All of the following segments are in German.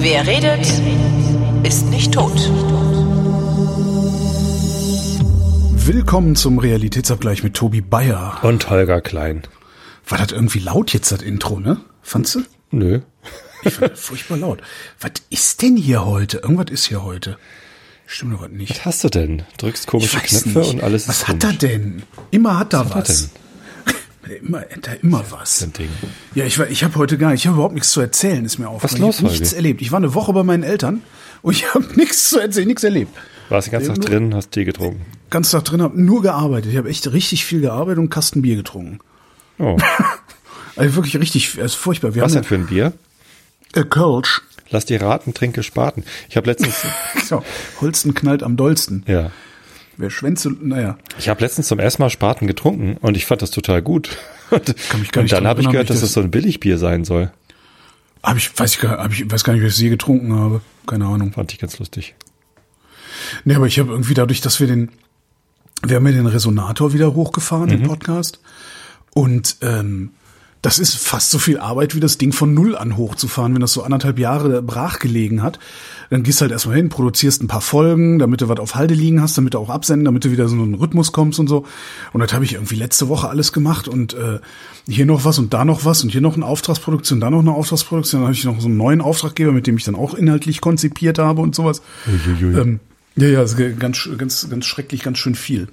Wer redet, ist nicht tot. Willkommen zum Realitätsabgleich mit Tobi Bayer. Und Holger Klein. War das irgendwie laut jetzt, das Intro, ne? Fandst du? Nö. Ich fand das furchtbar laut. Was ist denn hier heute? Irgendwas ist hier heute. Stimmt doch was nicht. Was hast du denn? Drückst komische Knöpfe nicht. und alles Was ist hat er denn? Immer hat er Was hat er was. Immer, hat er immer was. Ja, ich, ich habe heute gar nicht, ich habe überhaupt nichts zu erzählen, ist mir aufgefallen. los, ich habe nichts erlebt. Ich war eine Woche bei meinen Eltern und ich habe nichts zu erzählen, nichts erlebt. Warst den ganzen Tag drin, hast Tee getrunken. Ganz Tag drin, habe nur gearbeitet. Ich habe echt richtig viel gearbeitet und einen Kasten Bier getrunken. Oh. Also wirklich richtig, es ist furchtbar. Wir Was denn haben für ein Bier? äh, Kölsch. Lass die raten, trinke Spaten. Ich habe letztens, Genau. Holsten knallt am dollsten. ja, Wer schwänze, naja. ich habe letztens zum ersten Mal Spaten getrunken und ich fand das total gut. Und, Kann mich gar und nicht dann dran habe ich gehört, dass das- es so ein Billigbier sein soll. Hab ich, weiß ich, gar, hab ich weiß gar nicht, wie ich es je getrunken habe. Keine Ahnung. Fand ich ganz lustig. Nee, aber ich habe irgendwie dadurch, dass wir den, wir haben ja den Resonator wieder hochgefahren, den Podcast. Und ähm, das ist fast so viel Arbeit, wie das Ding von Null an hochzufahren, wenn das so anderthalb Jahre brach gelegen hat. Dann gehst halt erstmal hin, produzierst ein paar Folgen, damit du was auf Halde liegen hast, damit du auch absenden, damit du wieder so einen Rhythmus kommst und so. Und das habe ich irgendwie letzte Woche alles gemacht und äh, hier noch was und da noch was und hier noch eine Auftragsproduktion, da noch eine Auftragsproduktion. Dann habe ich noch so einen neuen Auftraggeber, mit dem ich dann auch inhaltlich konzipiert habe und sowas. Uiuiui. Ähm, ja, ja, ganz, ganz, ganz schrecklich, ganz schön viel.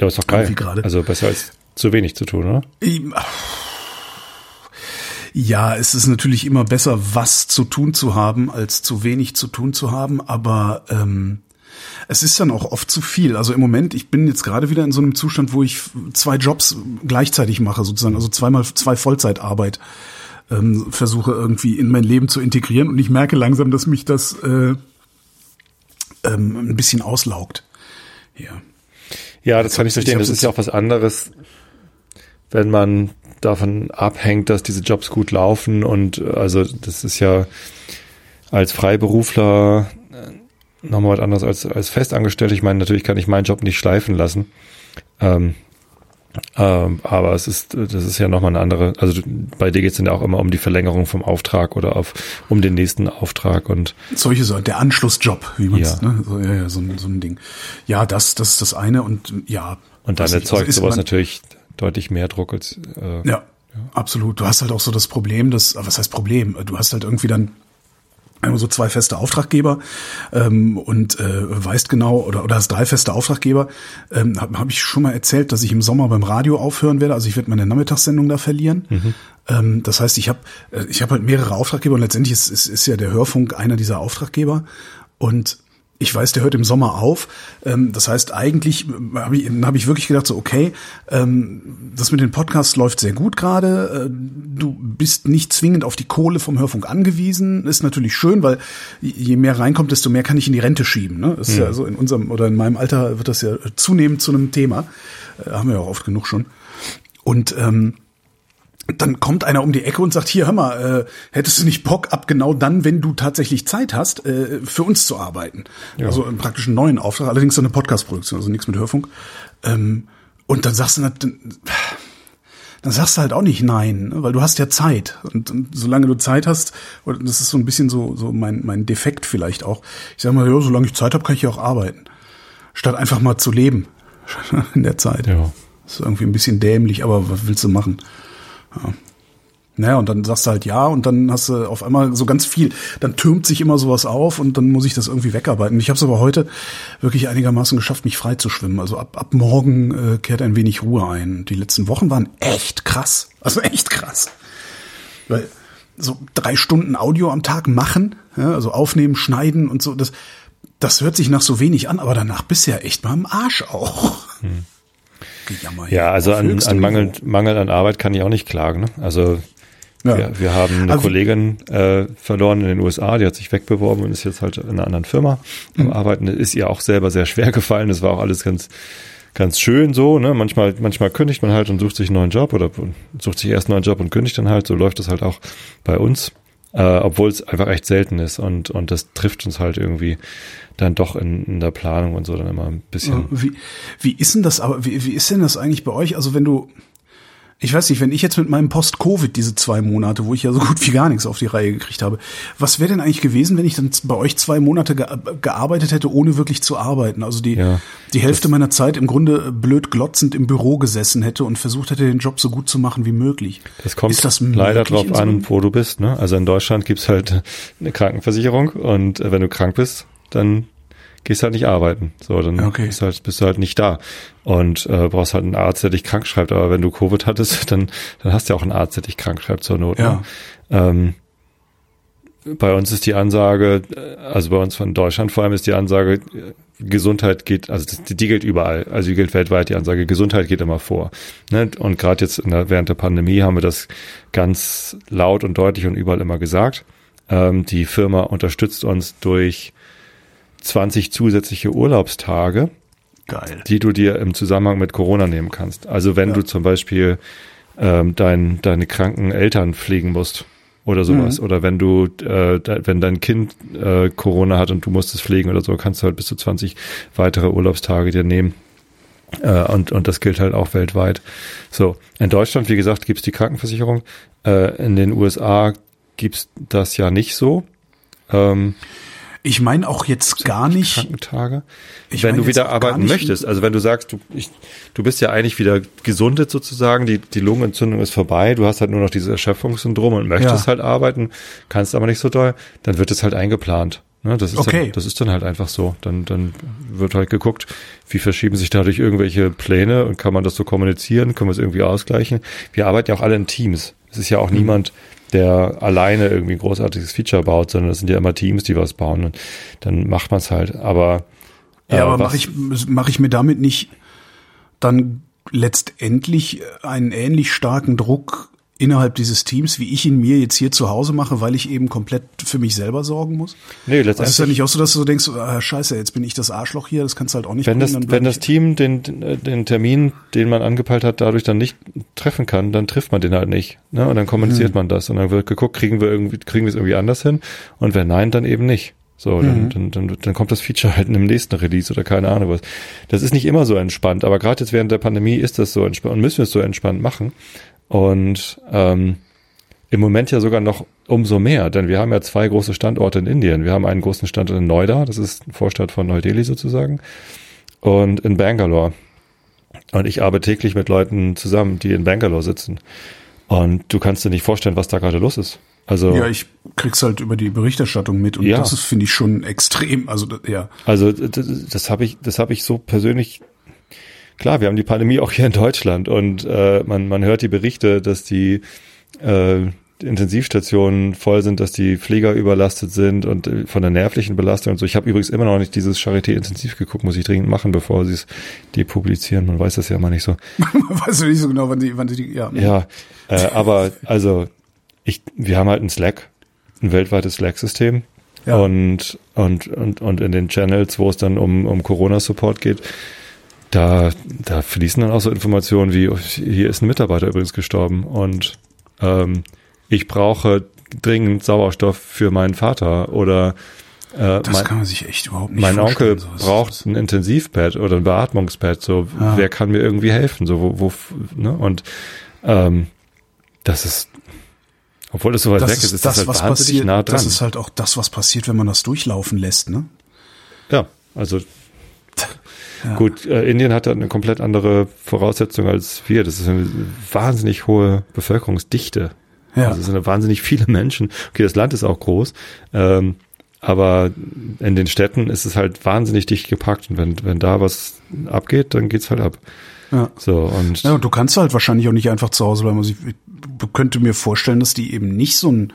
Ja, ist doch geil. Also besser als zu wenig zu tun, oder? Ähm, Ja, es ist natürlich immer besser, was zu tun zu haben, als zu wenig zu tun zu haben, aber ähm, es ist dann auch oft zu viel. Also im Moment, ich bin jetzt gerade wieder in so einem Zustand, wo ich zwei Jobs gleichzeitig mache, sozusagen, also zweimal zwei Vollzeitarbeit ähm, versuche irgendwie in mein Leben zu integrieren und ich merke langsam, dass mich das äh, ähm, ein bisschen auslaugt. Ja. Ja, das kann ich verstehen. ich Das ist ja auch was anderes, wenn man davon abhängt, dass diese Jobs gut laufen und äh, also das ist ja als Freiberufler äh, nochmal was anderes als als festangestellt. Ich meine, natürlich kann ich meinen Job nicht schleifen lassen. Ähm, ähm, aber es ist, das ist ja nochmal eine andere, also bei dir geht's dann ja auch immer um die Verlängerung vom Auftrag oder auf um den nächsten Auftrag und Solche Sachen, der Anschlussjob, wie man es, Ja. ne? So, ja, ja, so, ein- so ein Ding. Ja, das, das ist das eine und ja. und dann erzeugt also sowas man- natürlich deutlich mehr Druck als äh, Ja, absolut. Du hast halt auch so das Problem, dass, was heißt Problem? Du hast halt irgendwie dann einmal so zwei feste Auftraggeber ähm, und äh, weißt genau, oder, oder hast drei feste Auftraggeber. Ähm, Habe hab ich schon mal erzählt, dass ich im Sommer beim Radio aufhören werde. Also ich werde meine Nachmittagssendung da verlieren. Ähm, das heißt, ich habe äh, ich hab halt mehrere Auftraggeber und letztendlich ist, ist, ist ja der Hörfunk einer dieser Auftraggeber. Und ich weiß, der hört im Sommer auf. Ähm, das heißt, eigentlich habe ich, hab ich wirklich gedacht, so, okay, ähm, das mit den Podcasts läuft sehr gut gerade. Äh, du bist nicht zwingend auf die Kohle vom Hörfunk angewiesen. Ist natürlich schön, weil je mehr reinkommt, desto mehr kann ich in die Rente schieben. Ne? Das ist ja so in unserem oder in meinem Alter wird das ja zunehmend zu einem Thema. Äh, haben wir ja auch oft genug schon. Und ähm, dann kommt einer um die Ecke und sagt, hier, hör mal, äh, hättest du nicht Bock, ab genau dann, wenn du tatsächlich Zeit hast, äh, für uns zu arbeiten? Also im praktischen neuen Auftrag, allerdings so eine Podcast-Produktion, also nichts mit Hörfunk. Ähm, und dann sagst du, dann, dann sagst du halt auch nicht nein, ne? weil du hast ja Zeit. Und, und solange du Zeit hast, und das ist so ein bisschen so, so mein, mein Defekt vielleicht auch, ich sag mal, ja, solange ich Zeit habe, kann ich ja auch arbeiten. Statt einfach mal zu leben in der Zeit. Ja. Das ist irgendwie ein bisschen dämlich, aber was willst du machen? Ja. Naja, und dann sagst du halt ja und dann hast du auf einmal so ganz viel, dann türmt sich immer sowas auf und dann muss ich das irgendwie wegarbeiten. Ich habe es aber heute wirklich einigermaßen geschafft, mich frei zu schwimmen. Also ab, ab morgen äh, kehrt ein wenig Ruhe ein. Die letzten Wochen waren echt krass. Also echt krass. Weil so drei Stunden Audio am Tag machen, ja, also aufnehmen, schneiden und so, das, das hört sich nach so wenig an, aber danach bist du ja echt mal im Arsch auch. Gejammer. Ja, also an, an Mangel. Mangel an Arbeit kann ich auch nicht klagen. Ne? Also Ja. wir, wir haben eine wie- Kollegin äh, verloren in den USA, die hat sich wegbeworben und ist jetzt halt in einer anderen Firma am Mhm. Arbeiten. Ist ihr auch selber sehr schwer gefallen. Das war auch alles ganz ganz schön so. Ne? Manchmal manchmal kündigt man halt und sucht sich einen neuen Job oder sucht sich erst einen neuen Job und kündigt dann halt. So läuft das halt auch bei uns. Äh, obwohl es einfach echt selten ist und, und das trifft uns halt irgendwie dann doch in, in der Planung und so dann immer ein bisschen. Wie, wie ist denn das aber, wie, wie ist denn das eigentlich bei euch? Also wenn du, ich weiß nicht, wenn ich jetzt mit meinem Post-Covid diese zwei Monate, wo ich ja so gut wie gar nichts auf die Reihe gekriegt habe, was wäre denn eigentlich gewesen, wenn ich dann bei euch zwei Monate ge gearbeitet hätte, ohne wirklich zu arbeiten? Also die, Ja, die Hälfte meiner Zeit im Grunde blöd glotzend im Büro gesessen hätte und versucht hätte, den Job so gut zu machen wie möglich. Das kommt das leider drauf so an, wo du bist. Ne? Also in Deutschland gibt's halt eine Krankenversicherung und äh, wenn du krank bist, dann gehst halt nicht arbeiten. So, dann Okay. bist, du halt, bist du halt nicht da. Und äh, brauchst halt einen Arzt, der dich krank schreibt. Aber wenn du Covid hattest, dann, dann hast du ja auch einen Arzt, der dich krank schreibt zur Not. Ja. Ne? Ähm, bei uns ist die Ansage, äh, also bei uns von Deutschland vor allem ist die Ansage, äh, Gesundheit geht, also das, die gilt überall, also die gilt weltweit, die Ansage, Gesundheit geht immer vor. Ne? Und gerade jetzt der, während der Pandemie haben wir das ganz laut und deutlich und überall immer gesagt. Ähm, die Firma unterstützt uns durch 20 zusätzliche Urlaubstage, Geil. die du dir im Zusammenhang mit Corona nehmen kannst. Also wenn Ja. du zum Beispiel ähm, dein, deine kranken Eltern pflegen musst oder sowas, Mhm. oder wenn du, äh, wenn dein Kind äh, Corona hat und du musst es pflegen oder so, kannst du halt bis zu 20 weitere Urlaubstage dir nehmen. Äh, und, und das gilt halt auch weltweit. So, in Deutschland, wie gesagt, gibt's die Krankenversicherung. Äh, in den USA gibt's das ja nicht so. Ähm, Ich meine auch jetzt gar nicht, Krankentage. Ich wenn du wieder arbeiten möchtest, also wenn du sagst, du, ich, du bist ja eigentlich wieder gesundet sozusagen, die, die Lungenentzündung ist vorbei, du hast halt nur noch dieses Erschöpfungssyndrom und möchtest Ja. halt arbeiten, kannst aber nicht so doll, dann wird es halt eingeplant. Ne, das, ist Okay. dann, das ist dann halt einfach so. Dann, dann wird halt geguckt, wie verschieben sich dadurch irgendwelche Pläne und kann man das so kommunizieren, können wir es irgendwie ausgleichen. Wir arbeiten ja auch alle in Teams. Es ist ja Mhm. auch niemand, der alleine irgendwie ein großartiges Feature baut, sondern es sind ja immer Teams, die was bauen und dann macht man es halt. Aber Ja, äh, aber was- mache ich, mach ich mir damit nicht dann letztendlich einen ähnlich starken Druck innerhalb dieses Teams, wie ich ihn mir jetzt hier zu Hause mache, weil ich eben komplett für mich selber sorgen muss? Nee, Das ist ja letztendlich, nicht auch so, dass du so denkst, ah, scheiße, jetzt bin ich das Arschloch hier, das kannst du halt auch nicht wenn das, bringen, dann wenn das Team den, den Termin, den man angepeilt hat, dadurch dann nicht treffen kann, dann trifft man den halt nicht. Ne? Und dann kommuniziert Mhm. man das und dann wird geguckt, kriegen wir irgendwie, kriegen wir es irgendwie anders hin? Und wenn nein, dann eben nicht. So, Mhm. dann, dann, dann, dann kommt das Feature halt in einem nächsten Release oder keine Ahnung was. Das ist nicht immer so entspannt, aber gerade jetzt während der Pandemie ist das so entspannt und müssen wir es so entspannt machen. Und ähm, im Moment ja sogar noch umso mehr, denn wir haben ja zwei große Standorte in Indien. Wir haben einen großen Standort in Noida, das ist eine Vorstadt von Neu-Delhi sozusagen, und in Bangalore. Und ich arbeite täglich mit Leuten zusammen, die in Bangalore sitzen. Und du kannst dir nicht vorstellen, was da gerade los ist. Also, Ja, ich krieg's halt über die Berichterstattung mit und Ja. das ist, finde ich, schon extrem. Also, ja. also das, das habe ich, das habe ich so persönlich. Klar, wir haben die Pandemie auch hier in Deutschland und äh, man, man hört die Berichte, dass die äh, Intensivstationen voll sind, dass die Pfleger überlastet sind und äh, von der nervlichen Belastung und so. Ich habe übrigens immer noch nicht dieses Charité intensiv geguckt, muss ich dringend machen, bevor sie es depublizieren. Man weiß das ja immer nicht so. weißt du nicht so genau, wann die, wann die, ja. Ja, äh, aber also ich, wir haben halt ein Slack, ein weltweites Slack-System. Ja. Und, und, und, und in den Channels, wo es dann um, um Corona-Support geht, da, da fließen dann auch so Informationen wie, oh, hier ist ein Mitarbeiter übrigens gestorben und ähm, ich brauche dringend Sauerstoff für meinen Vater oder äh, Das mein, kann man sich echt überhaupt nicht mein. Onkel braucht ein Intensivbett oder ein Beatmungspad. So, Ja. wer kann mir irgendwie helfen? So, wo, wo ne? Und ähm, das ist, obwohl das so weit das weg ist, ist das, das halt was wahnsinnig passiert. nah dran. Das ist halt auch das, was passiert, wenn man das durchlaufen lässt, ne? ja, also Ja. gut, äh, Indien hat da eine komplett andere Voraussetzung als wir. Das ist eine wahnsinnig hohe Bevölkerungsdichte. Ja. Also es sind wahnsinnig viele Menschen. Okay, das Land ist auch groß. Ähm, aber in den Städten ist es halt wahnsinnig dicht gepackt und wenn, wenn da was abgeht, dann geht's halt ab. ja. So, und Ja, und du kannst halt wahrscheinlich auch nicht einfach zu Hause bleiben. Also ich, ich könnte mir vorstellen, dass die eben nicht so ein,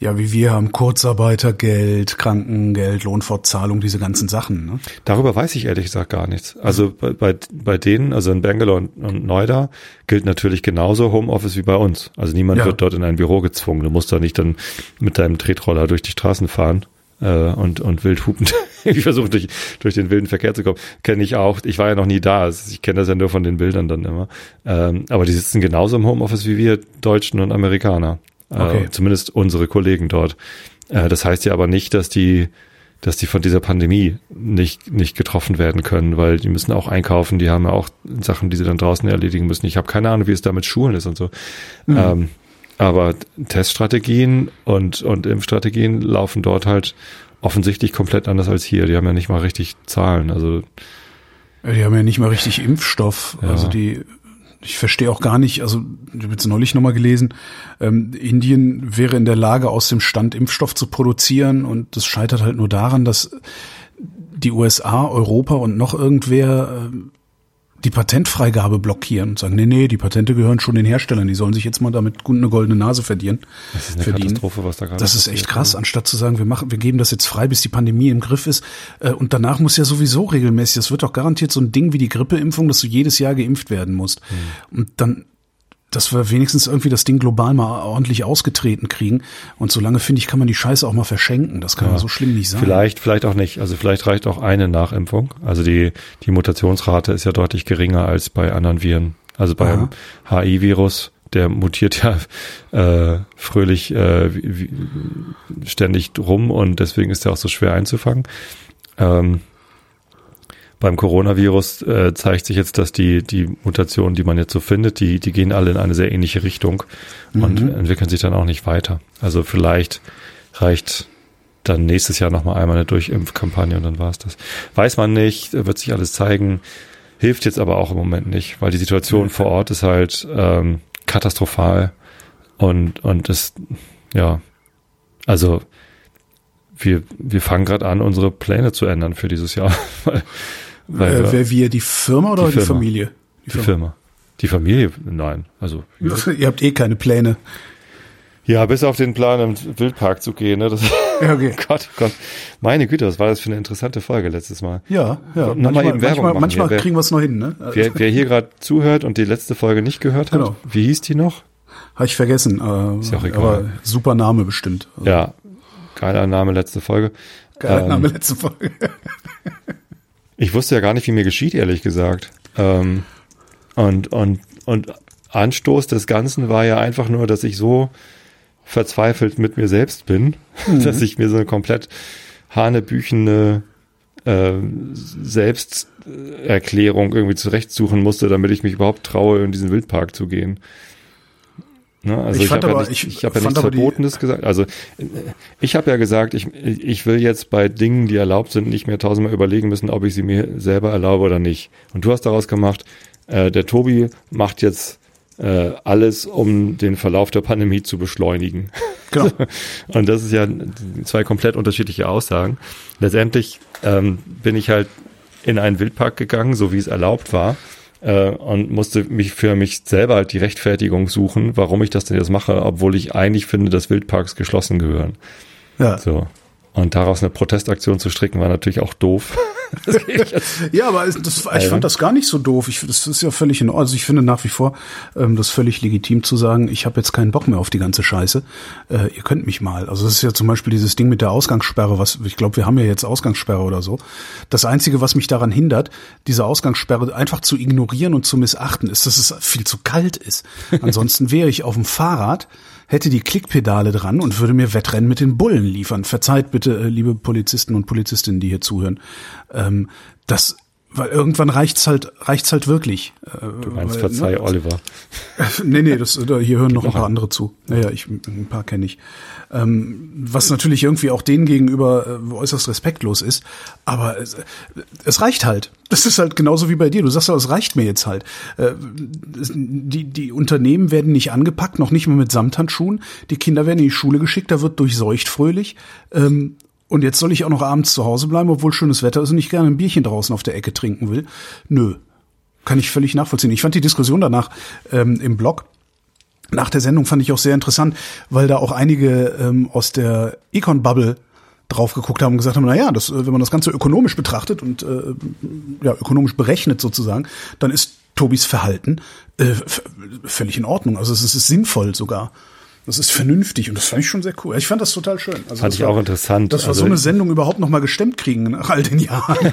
ja, wie wir haben, Kurzarbeitergeld, Krankengeld, Lohnfortzahlung, diese ganzen Sachen. Ne? darüber weiß ich ehrlich gesagt gar nichts. Also bei, bei, bei denen, also in Bangalore und, und Noida, gilt natürlich genauso Homeoffice wie bei uns. Also niemand Ja. wird dort in ein Büro gezwungen. Du musst da nicht dann mit deinem Tretroller durch die Straßen fahren. äh, Und, und wild hupend. ich versuche durch, durch den wilden Verkehr zu kommen. Kenne ich auch. Ich war ja noch nie da. Also Ich kenne das ja nur von den Bildern dann immer. Ähm, aber die sitzen genauso im Homeoffice wie wir Deutschen und Amerikaner. Okay. Äh, zumindest unsere Kollegen dort. Äh, das heißt ja aber nicht, dass die, dass die von dieser Pandemie nicht, nicht getroffen werden können, weil die müssen auch einkaufen, die haben ja auch Sachen, die sie dann draußen erledigen müssen. Ich habe keine Ahnung, wie es da mit Schulen ist und so. Mhm. Ähm, aber Teststrategien und, und Impfstrategien laufen dort halt offensichtlich komplett anders als hier. Die haben ja nicht mal richtig Zahlen. Also die haben ja nicht mal richtig Impfstoff. Ja. Also die, ich verstehe auch gar nicht, also ich habe jetzt neulich nochmal gelesen, ähm, Indien wäre in der Lage, aus dem Stand Impfstoff zu produzieren und das scheitert halt nur daran, dass die USA, Europa und noch irgendwer äh, die Patentfreigabe blockieren und sagen, nee, nee, die Patente gehören schon den Herstellern, die sollen sich jetzt mal damit eine goldene Nase verdienen. Das ist eine verdienen. Katastrophe, was da gerade Das ist echt krass, anstatt zu sagen, wir machen, wir geben das jetzt frei, bis die Pandemie im Griff ist. Äh, und danach muss ja sowieso regelmäßig, das wird doch garantiert so ein Ding wie die Grippeimpfung, dass du jedes Jahr geimpft werden musst. Hm. Und dann dass wir wenigstens irgendwie das Ding global mal ordentlich ausgetreten kriegen. Und solange, finde ich, kann man die Scheiße auch mal verschenken. Das kann ja, so schlimm nicht sein. Vielleicht, vielleicht auch nicht. Also vielleicht reicht auch eine Nachimpfung. Also die, die Mutationsrate ist ja deutlich geringer als bei anderen Viren. Also beim HI-Virus, der mutiert ja äh, fröhlich äh, wie, wie, ständig rum und deswegen ist er auch so schwer einzufangen. Ähm, beim Coronavirus äh, zeigt sich jetzt, dass die, die Mutationen, die man jetzt so findet, die, die gehen alle in eine sehr ähnliche Richtung mhm. und entwickeln sich dann auch nicht weiter. Also vielleicht reicht dann nächstes Jahr nochmal einmal eine Durchimpfkampagne und dann war's das. Weiß man nicht, wird sich alles zeigen, hilft jetzt aber auch im Moment nicht, weil die Situation mhm. vor Ort ist halt ähm, katastrophal und, und ist, ja, also wir, wir fangen gerade an, unsere Pläne zu ändern für dieses Jahr. Weil äh, wer wir, die Firma oder die, Firma. die Familie? Die, die Firma. Firma. Die Familie, nein. Also ihr habt eh keine Pläne. Ja, bis auf den Plan, im Wildpark zu gehen. Ne? Das, okay. Gott, Gott. Meine Güte, was war das für eine interessante Folge letztes Mal. Ja, ja. Nochmal eben Werbung manchmal, machen. Manchmal wer, kriegen wir es noch hin. Ne? Wer, wer hier gerade zuhört und die letzte Folge nicht gehört hat, genau. wie hieß die noch? Habe ich vergessen. Äh, Ist ja auch egal. Aber super Name bestimmt. Also. Ja, geiler Name, letzte Folge. Geiler ähm, Name, letzte Folge. Ich wusste ja gar nicht, wie mir geschieht, ehrlich gesagt. Ähm, und, und, und Anstoß des Ganzen war ja einfach nur, dass ich so verzweifelt mit mir selbst bin, mhm. dass ich mir so eine komplett hanebüchende äh, Selbsterklärung irgendwie zurechtsuchen musste, damit ich mich überhaupt traue, in diesen Wildpark zu gehen. Ne? Also ich, ich habe ja, nicht, ich, ich hab ja nichts Verbotenes gesagt. Also ich habe ja gesagt, ich, ich will jetzt bei Dingen, die erlaubt sind, nicht mehr tausendmal überlegen müssen, ob ich sie mir selber erlaube oder nicht. Und du hast daraus gemacht, äh, der Tobi macht jetzt äh, alles, um den Verlauf der Pandemie zu beschleunigen. Genau. Und das ist ja zwei komplett unterschiedliche Aussagen. Letztendlich ähm, bin ich halt in einen Wildpark gegangen, so wie es erlaubt war äh, und musste mich für mich selber halt die Rechtfertigung suchen, warum ich das denn jetzt mache, obwohl ich eigentlich finde, dass Wildparks geschlossen gehören. Ja. So. Und daraus eine Protestaktion zu stricken, war natürlich auch doof. ja, aber das, ich fand das gar nicht so doof. Ich, das ist ja völlig in Ordnung. Also ich finde nach wie vor ähm, das völlig legitim zu sagen, ich habe jetzt keinen Bock mehr auf die ganze Scheiße. Äh, ihr könnt mich mal. Also das ist ja zum Beispiel dieses Ding mit der Ausgangssperre, was ich glaube, wir haben ja jetzt Ausgangssperre oder so. Das Einzige, was mich daran hindert, diese Ausgangssperre einfach zu ignorieren und zu missachten, ist, dass es viel zu kalt ist. Ansonsten wäre ich auf dem Fahrrad hätte die Klickpedale dran und würde mir Wettrennen mit den Bullen liefern. Verzeiht bitte, äh, liebe Polizisten und Polizistinnen, die hier zuhören. Ähm, das weil irgendwann reicht's halt, reicht's halt wirklich. Äh, du meinst, weil, verzeih ne, Oliver. nee, nee, das, hier hören noch ein paar andere zu. Naja, ich, ein paar kenne ich. Ähm, was natürlich irgendwie auch denen gegenüber äh, äußerst respektlos ist. Aber es, es reicht halt. Das ist halt genauso wie bei dir. Du sagst ja, es reicht mir jetzt halt. Äh, die, die Unternehmen werden nicht angepackt, noch nicht mal mit Samthandschuhen. Die Kinder werden in die Schule geschickt, da wird durchseucht fröhlich. Ähm, und jetzt soll ich auch noch abends zu Hause bleiben, obwohl schönes Wetter ist und ich gerne ein Bierchen draußen auf der Ecke trinken will. Nö. Kann ich völlig nachvollziehen. Ich fand die Diskussion danach ähm, im Blog nach der Sendung fand ich auch sehr interessant, weil da auch einige ähm, aus der Econ-Bubble drauf geguckt haben und gesagt haben, na ja, das, äh, wenn man das Ganze ökonomisch betrachtet und äh, ja, ökonomisch berechnet sozusagen, dann ist Tobis Verhalten äh, völlig in Ordnung. Also es ist sinnvoll sogar. Das ist vernünftig und das fand ich schon sehr cool. Ich fand das total schön. Also fand ich war, auch interessant. Dass wir also so eine Sendung überhaupt noch mal gestemmt kriegen nach all den Jahren.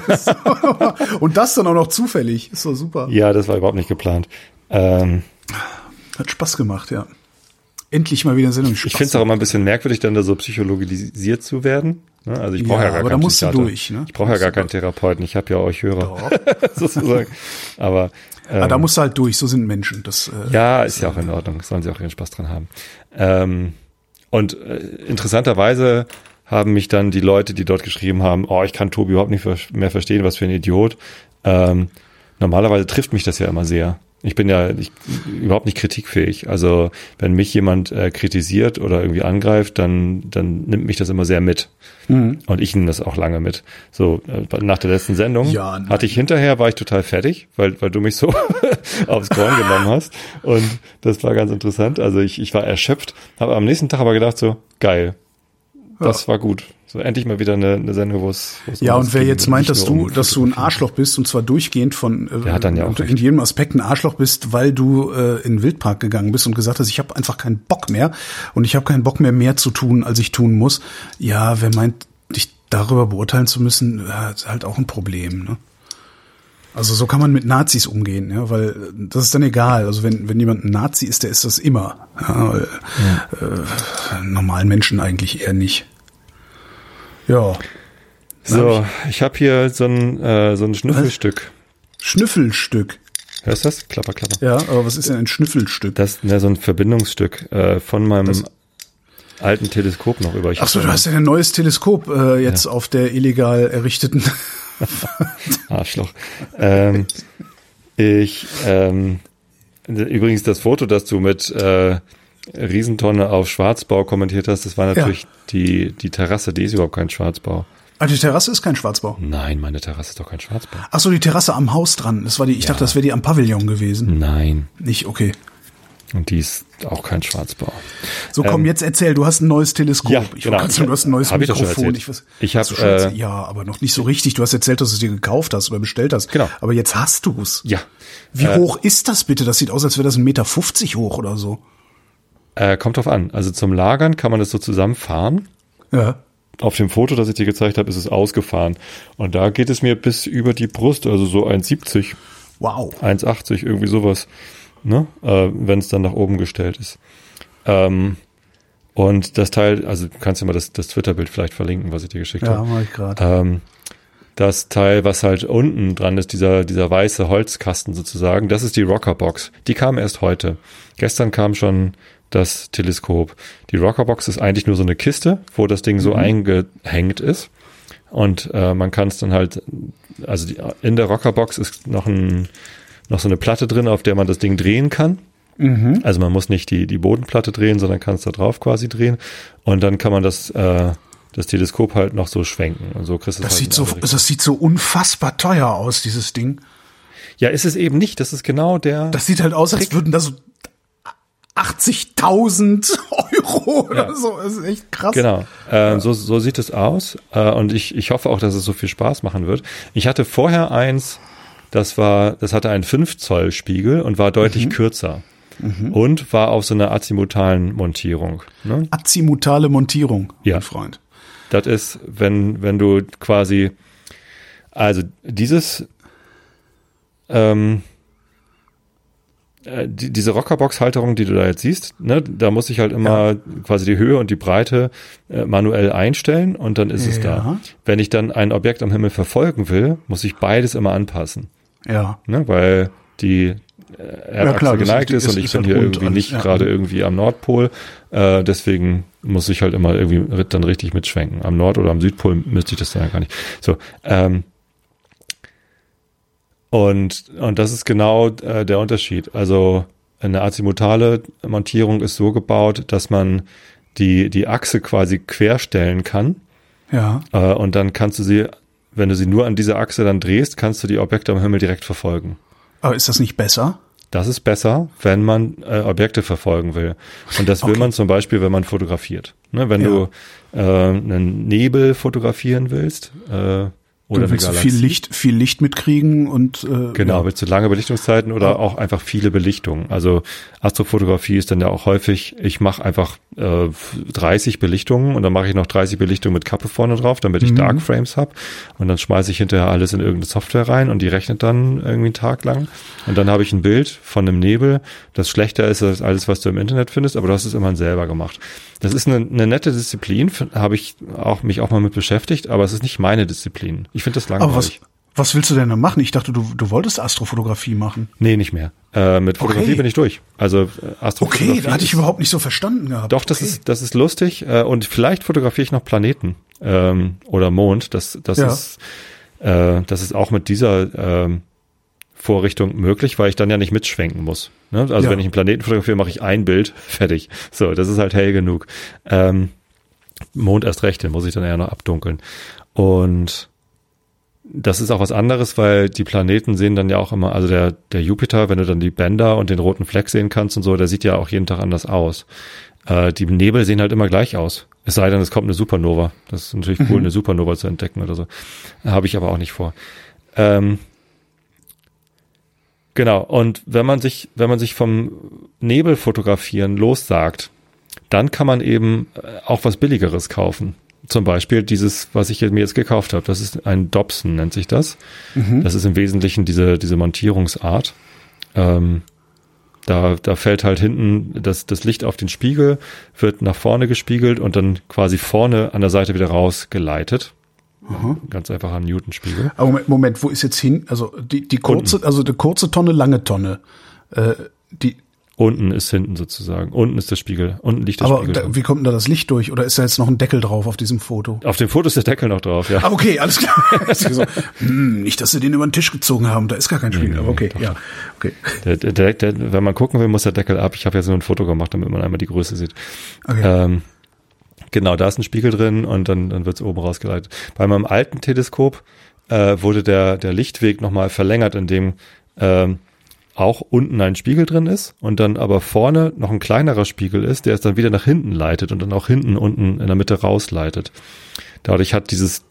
und das dann auch noch zufällig. Ist doch super. Ja, das war überhaupt nicht geplant. Ähm. Hat Spaß gemacht, ja. Endlich mal wieder eine Sendung. Ich finde es auch immer ein bisschen merkwürdig, dann da so psychologisiert zu werden. Ne? Also ich brauche ja, Ja, gar aber keinen da musst du durch, ne? Ich brauche ja gar keinen. Therapeuten. Ich habe ja euch Hörer sozusagen. Aber ähm, Ah, da musst du halt durch, so sind Menschen. Das, äh, ja, ist ja auch in Ordnung. Sollen sie auch ihren Spaß dran haben. Ähm, und äh, interessanterweise haben mich dann die Leute, die dort geschrieben haben, oh, ich kann Tobi überhaupt nicht mehr verstehen, was für ein Idiot. Ähm, normalerweise trifft mich das ja immer sehr. Ich bin ja ich, überhaupt nicht kritikfähig. Also wenn mich jemand äh, kritisiert oder irgendwie angreift, dann, dann nimmt mich das immer sehr mit. Mhm. Und ich nehme das auch lange mit. So, äh, nach der letzten Sendung Ja, hatte ich hinterher, war ich total fertig, weil, weil du mich so aufs Korn genommen hast. Und das war ganz interessant. Also ich, ich war erschöpft, habe am nächsten Tag aber gedacht so, geil. Das war gut. So endlich mal wieder eine, eine Sendung, wo es Ja, und wer jetzt meint, dass du, um dass du ein. Arschloch bist, und zwar durchgehend von äh, Der hat dann ja auch in recht. jedem Aspekt ein Arschloch bist, weil du äh, in den Wildpark gegangen bist und gesagt hast, ich habe einfach keinen Bock mehr und ich habe keinen Bock mehr, mehr zu tun, als ich tun muss. Ja, wer meint, dich darüber beurteilen zu müssen, ja, ist halt auch ein Problem. Ne? Also so kann man mit Nazis umgehen, ja, weil äh, das ist dann egal. Also wenn, wenn jemand ein Nazi ist, der ist das immer. Ja, weil, Äh, normalen Menschen eigentlich eher nicht. Ja. So, ich habe hier so ein, äh, so ein Schnüffelstück. Schnüffelstück. Hörst du das? Klapper, klapper. Ja, aber was ist denn ein Schnüffelstück? Das ist so ein Verbindungsstück äh, von meinem alten Teleskop noch über. Ich Ach so, du hast ja ein neues Teleskop äh, jetzt auf der illegal errichteten. Arschloch. ähm, ich, ähm, übrigens das Foto, das du mit äh, Riesentonne auf Schwarzbau kommentiert hast, das war natürlich die, die Terrasse, die ist überhaupt kein Schwarzbau. Ah, die Terrasse ist kein Schwarzbau. Nein, meine Terrasse ist doch kein Schwarzbau. Ach so, die Terrasse am Haus dran. Das war die. Ich dachte, das wäre die am Pavillon gewesen. Nein. Nicht okay. Und die ist auch kein Schwarzbau. So komm, Ähm, jetzt erzähl. Du hast ein neues Teleskop. ja, ich genau. sagen, du hast ein neues Hab ich Mikrofon. erzählt. weiß- Ich Hast hab, du schon äh, ja, aber noch nicht so richtig. Du hast erzählt, dass du es dir gekauft hast oder bestellt hast. Genau. Aber jetzt hast du's. Ja. Wie hoch ist das bitte? Das sieht aus, als wäre das ein Meter 50 hoch oder so. Äh, kommt drauf an. Also zum Lagern kann man das so zusammenfahren. Ja. Auf dem Foto, das ich dir gezeigt habe, ist es ausgefahren. Und da geht es mir bis über die Brust, also so 1,70, Wow. 1,80, irgendwie sowas, ne? äh, wenn es dann nach oben gestellt ist. Ähm, und das Teil, also du kannst dir mal das, das Twitter-Bild vielleicht verlinken, was ich dir geschickt Ja, habe. mach ich gerade. Ähm, das Teil, was halt unten dran ist, dieser, dieser weiße Holzkasten sozusagen, das ist die Rockerbox. Die kam erst heute. Gestern kam schon das Teleskop. Die Rockerbox ist eigentlich nur so eine Kiste, wo das Ding so eingehängt ist. Und äh, man kann es dann halt, also die, in der Rockerbox ist noch ein noch so eine Platte drin, auf der man das Ding drehen kann. Also man muss nicht die, die Bodenplatte drehen, sondern kann es da drauf quasi drehen. Und dann kann man das, äh, das Teleskop halt noch so schwenken. Und so kriegst Das halt sieht so, das sieht so unfassbar teuer aus, dieses Ding. Ja, ist es eben nicht. Das ist genau der. Das sieht halt aus, als würden da so 80.000 Euro oder Ja. so. Das ist echt krass. Genau, ähm, so, so sieht es aus. Äh, und ich, ich hoffe auch, dass es so viel Spaß machen wird. Ich hatte vorher eins, das war, das hatte einen 5 Zoll Spiegel und war deutlich Mhm. kürzer. Und war auf so einer azimutalen Montierung. Ne? Azimutale Montierung, Ja. mein Freund. Das ist, wenn, wenn du quasi, also dieses, ähm, äh, die, diese Rockerbox-Halterung, die du da jetzt siehst, ne, da muss ich halt immer quasi die Höhe und die Breite äh, manuell einstellen und dann ist es Ja. da. Wenn ich dann ein Objekt am Himmel verfolgen will, muss ich beides immer anpassen, Ja. ne, weil die äh, Erdachse das geneigt ist- ist, und ich ist bin halt hier irgendwie alles, nicht ja. gerade irgendwie am Nordpol. Äh, deswegen muss ich halt immer irgendwie dann richtig mitschwenken. Am Nord- oder am Südpol müsste ich das dann ja gar nicht. So, ähm, und, und das ist genau äh, der Unterschied. Also eine azimutale Montierung ist so gebaut, dass man die, die Achse quasi querstellen kann. Ja. Äh, und dann kannst du sie, wenn du sie nur an dieser Achse dann drehst, kannst du die Objekte am Himmel direkt verfolgen. Aber ist das nicht besser? Das ist besser, wenn man äh, Objekte verfolgen will. Und das will Okay. man zum Beispiel, wenn man fotografiert. Ne, wenn Ja. du äh, einen Nebel fotografieren willst, äh, oder Dann willst du viel Licht, viel Licht mitkriegen und äh, Genau, willst du lange Belichtungszeiten oder auch einfach viele Belichtungen. Also Astrofotografie ist dann ja auch häufig, ich mache einfach äh, 30 Belichtungen und dann mache ich noch 30 Belichtungen mit Kappe vorne drauf, damit ich Dark Frames habe und dann schmeiße ich hinterher alles in irgendeine Software rein und die rechnet dann irgendwie einen Tag lang und dann habe ich ein Bild von einem Nebel, das schlechter ist als alles, was du im Internet findest, aber du hast es immerhin selber gemacht. Das ist eine, eine nette Disziplin, habe ich auch mich auch mal mit beschäftigt, aber es ist nicht meine Disziplin. Ich finde das langweilig. Aber was, was willst du denn dann machen? Ich dachte, du, du wolltest Astrofotografie machen. Nee, nicht mehr. Äh, mit Fotografie Okay. bin ich durch. Also äh, Astrofotografie. Okay, da hatte ich überhaupt nicht so verstanden gehabt. Doch, das okay. ist das ist lustig äh, und vielleicht fotografiere ich noch Planeten ähm, oder Mond. Das das Ja. ist äh, das ist auch mit dieser ähm, Vorrichtung möglich, weil ich dann ja nicht mitschwenken muss. Ne? Also Ja. wenn ich einen Planeten fotografiere, mache ich ein Bild, fertig. So, das ist halt hell genug. Ähm, Mond erst recht, den muss ich dann eher noch abdunkeln. Und das ist auch was anderes, weil die Planeten sehen dann ja auch immer, also der, der Jupiter, wenn du dann die Bänder und den roten Fleck sehen kannst und so, der sieht ja auch jeden Tag anders aus. Äh, die Nebel sehen halt immer gleich aus. Es sei denn, es kommt eine Supernova. Das ist natürlich cool, eine Supernova zu entdecken oder so. Habe ich aber auch nicht vor. Ähm, genau. Und wenn man sich, wenn man sich vom Nebelfotografieren lossagt, dann kann man eben äh, auch was Billigeres kaufen. Zum Beispiel dieses, was ich mir jetzt gekauft habe. Das ist ein Dobson, nennt sich das. Das ist im Wesentlichen diese, diese Montierungsart. Ähm, da, da fällt halt hinten das, das Licht auf den Spiegel, wird nach vorne gespiegelt und dann quasi vorne an der Seite wieder rausgeleitet. Ganz einfach ein Newton-Spiegel. Aber Moment, Moment, wo ist jetzt hin? Also die, die kurze, also die kurze Tonne, lange Tonne. Äh, die, Unten ist hinten sozusagen. Unten ist der Spiegel. Unten liegt der aber Spiegel. drin. wie kommt denn da das Licht durch? Oder ist da jetzt noch ein Deckel drauf auf diesem Foto? Auf dem Foto ist der Deckel noch drauf, ja. Ah, okay, alles klar. so, hm, nicht, dass sie den über den Tisch gezogen haben. Da ist gar kein Spiegel. Aber okay, ja. Okay. Der, der, der, wenn man gucken will, muss der Deckel ab. Ich habe jetzt nur ein Foto gemacht, damit man einmal die Größe sieht. Okay. Ähm, genau, da ist ein Spiegel drin und dann, dann wird es oben rausgeleitet. Bei meinem alten Teleskop äh, wurde der, der Lichtweg nochmal verlängert, indem ähm, auch unten ein Spiegel drin ist und dann aber vorne noch ein kleinerer Spiegel ist, der es dann wieder nach hinten leitet und dann auch hinten unten in der Mitte rausleitet. Dadurch hat dieses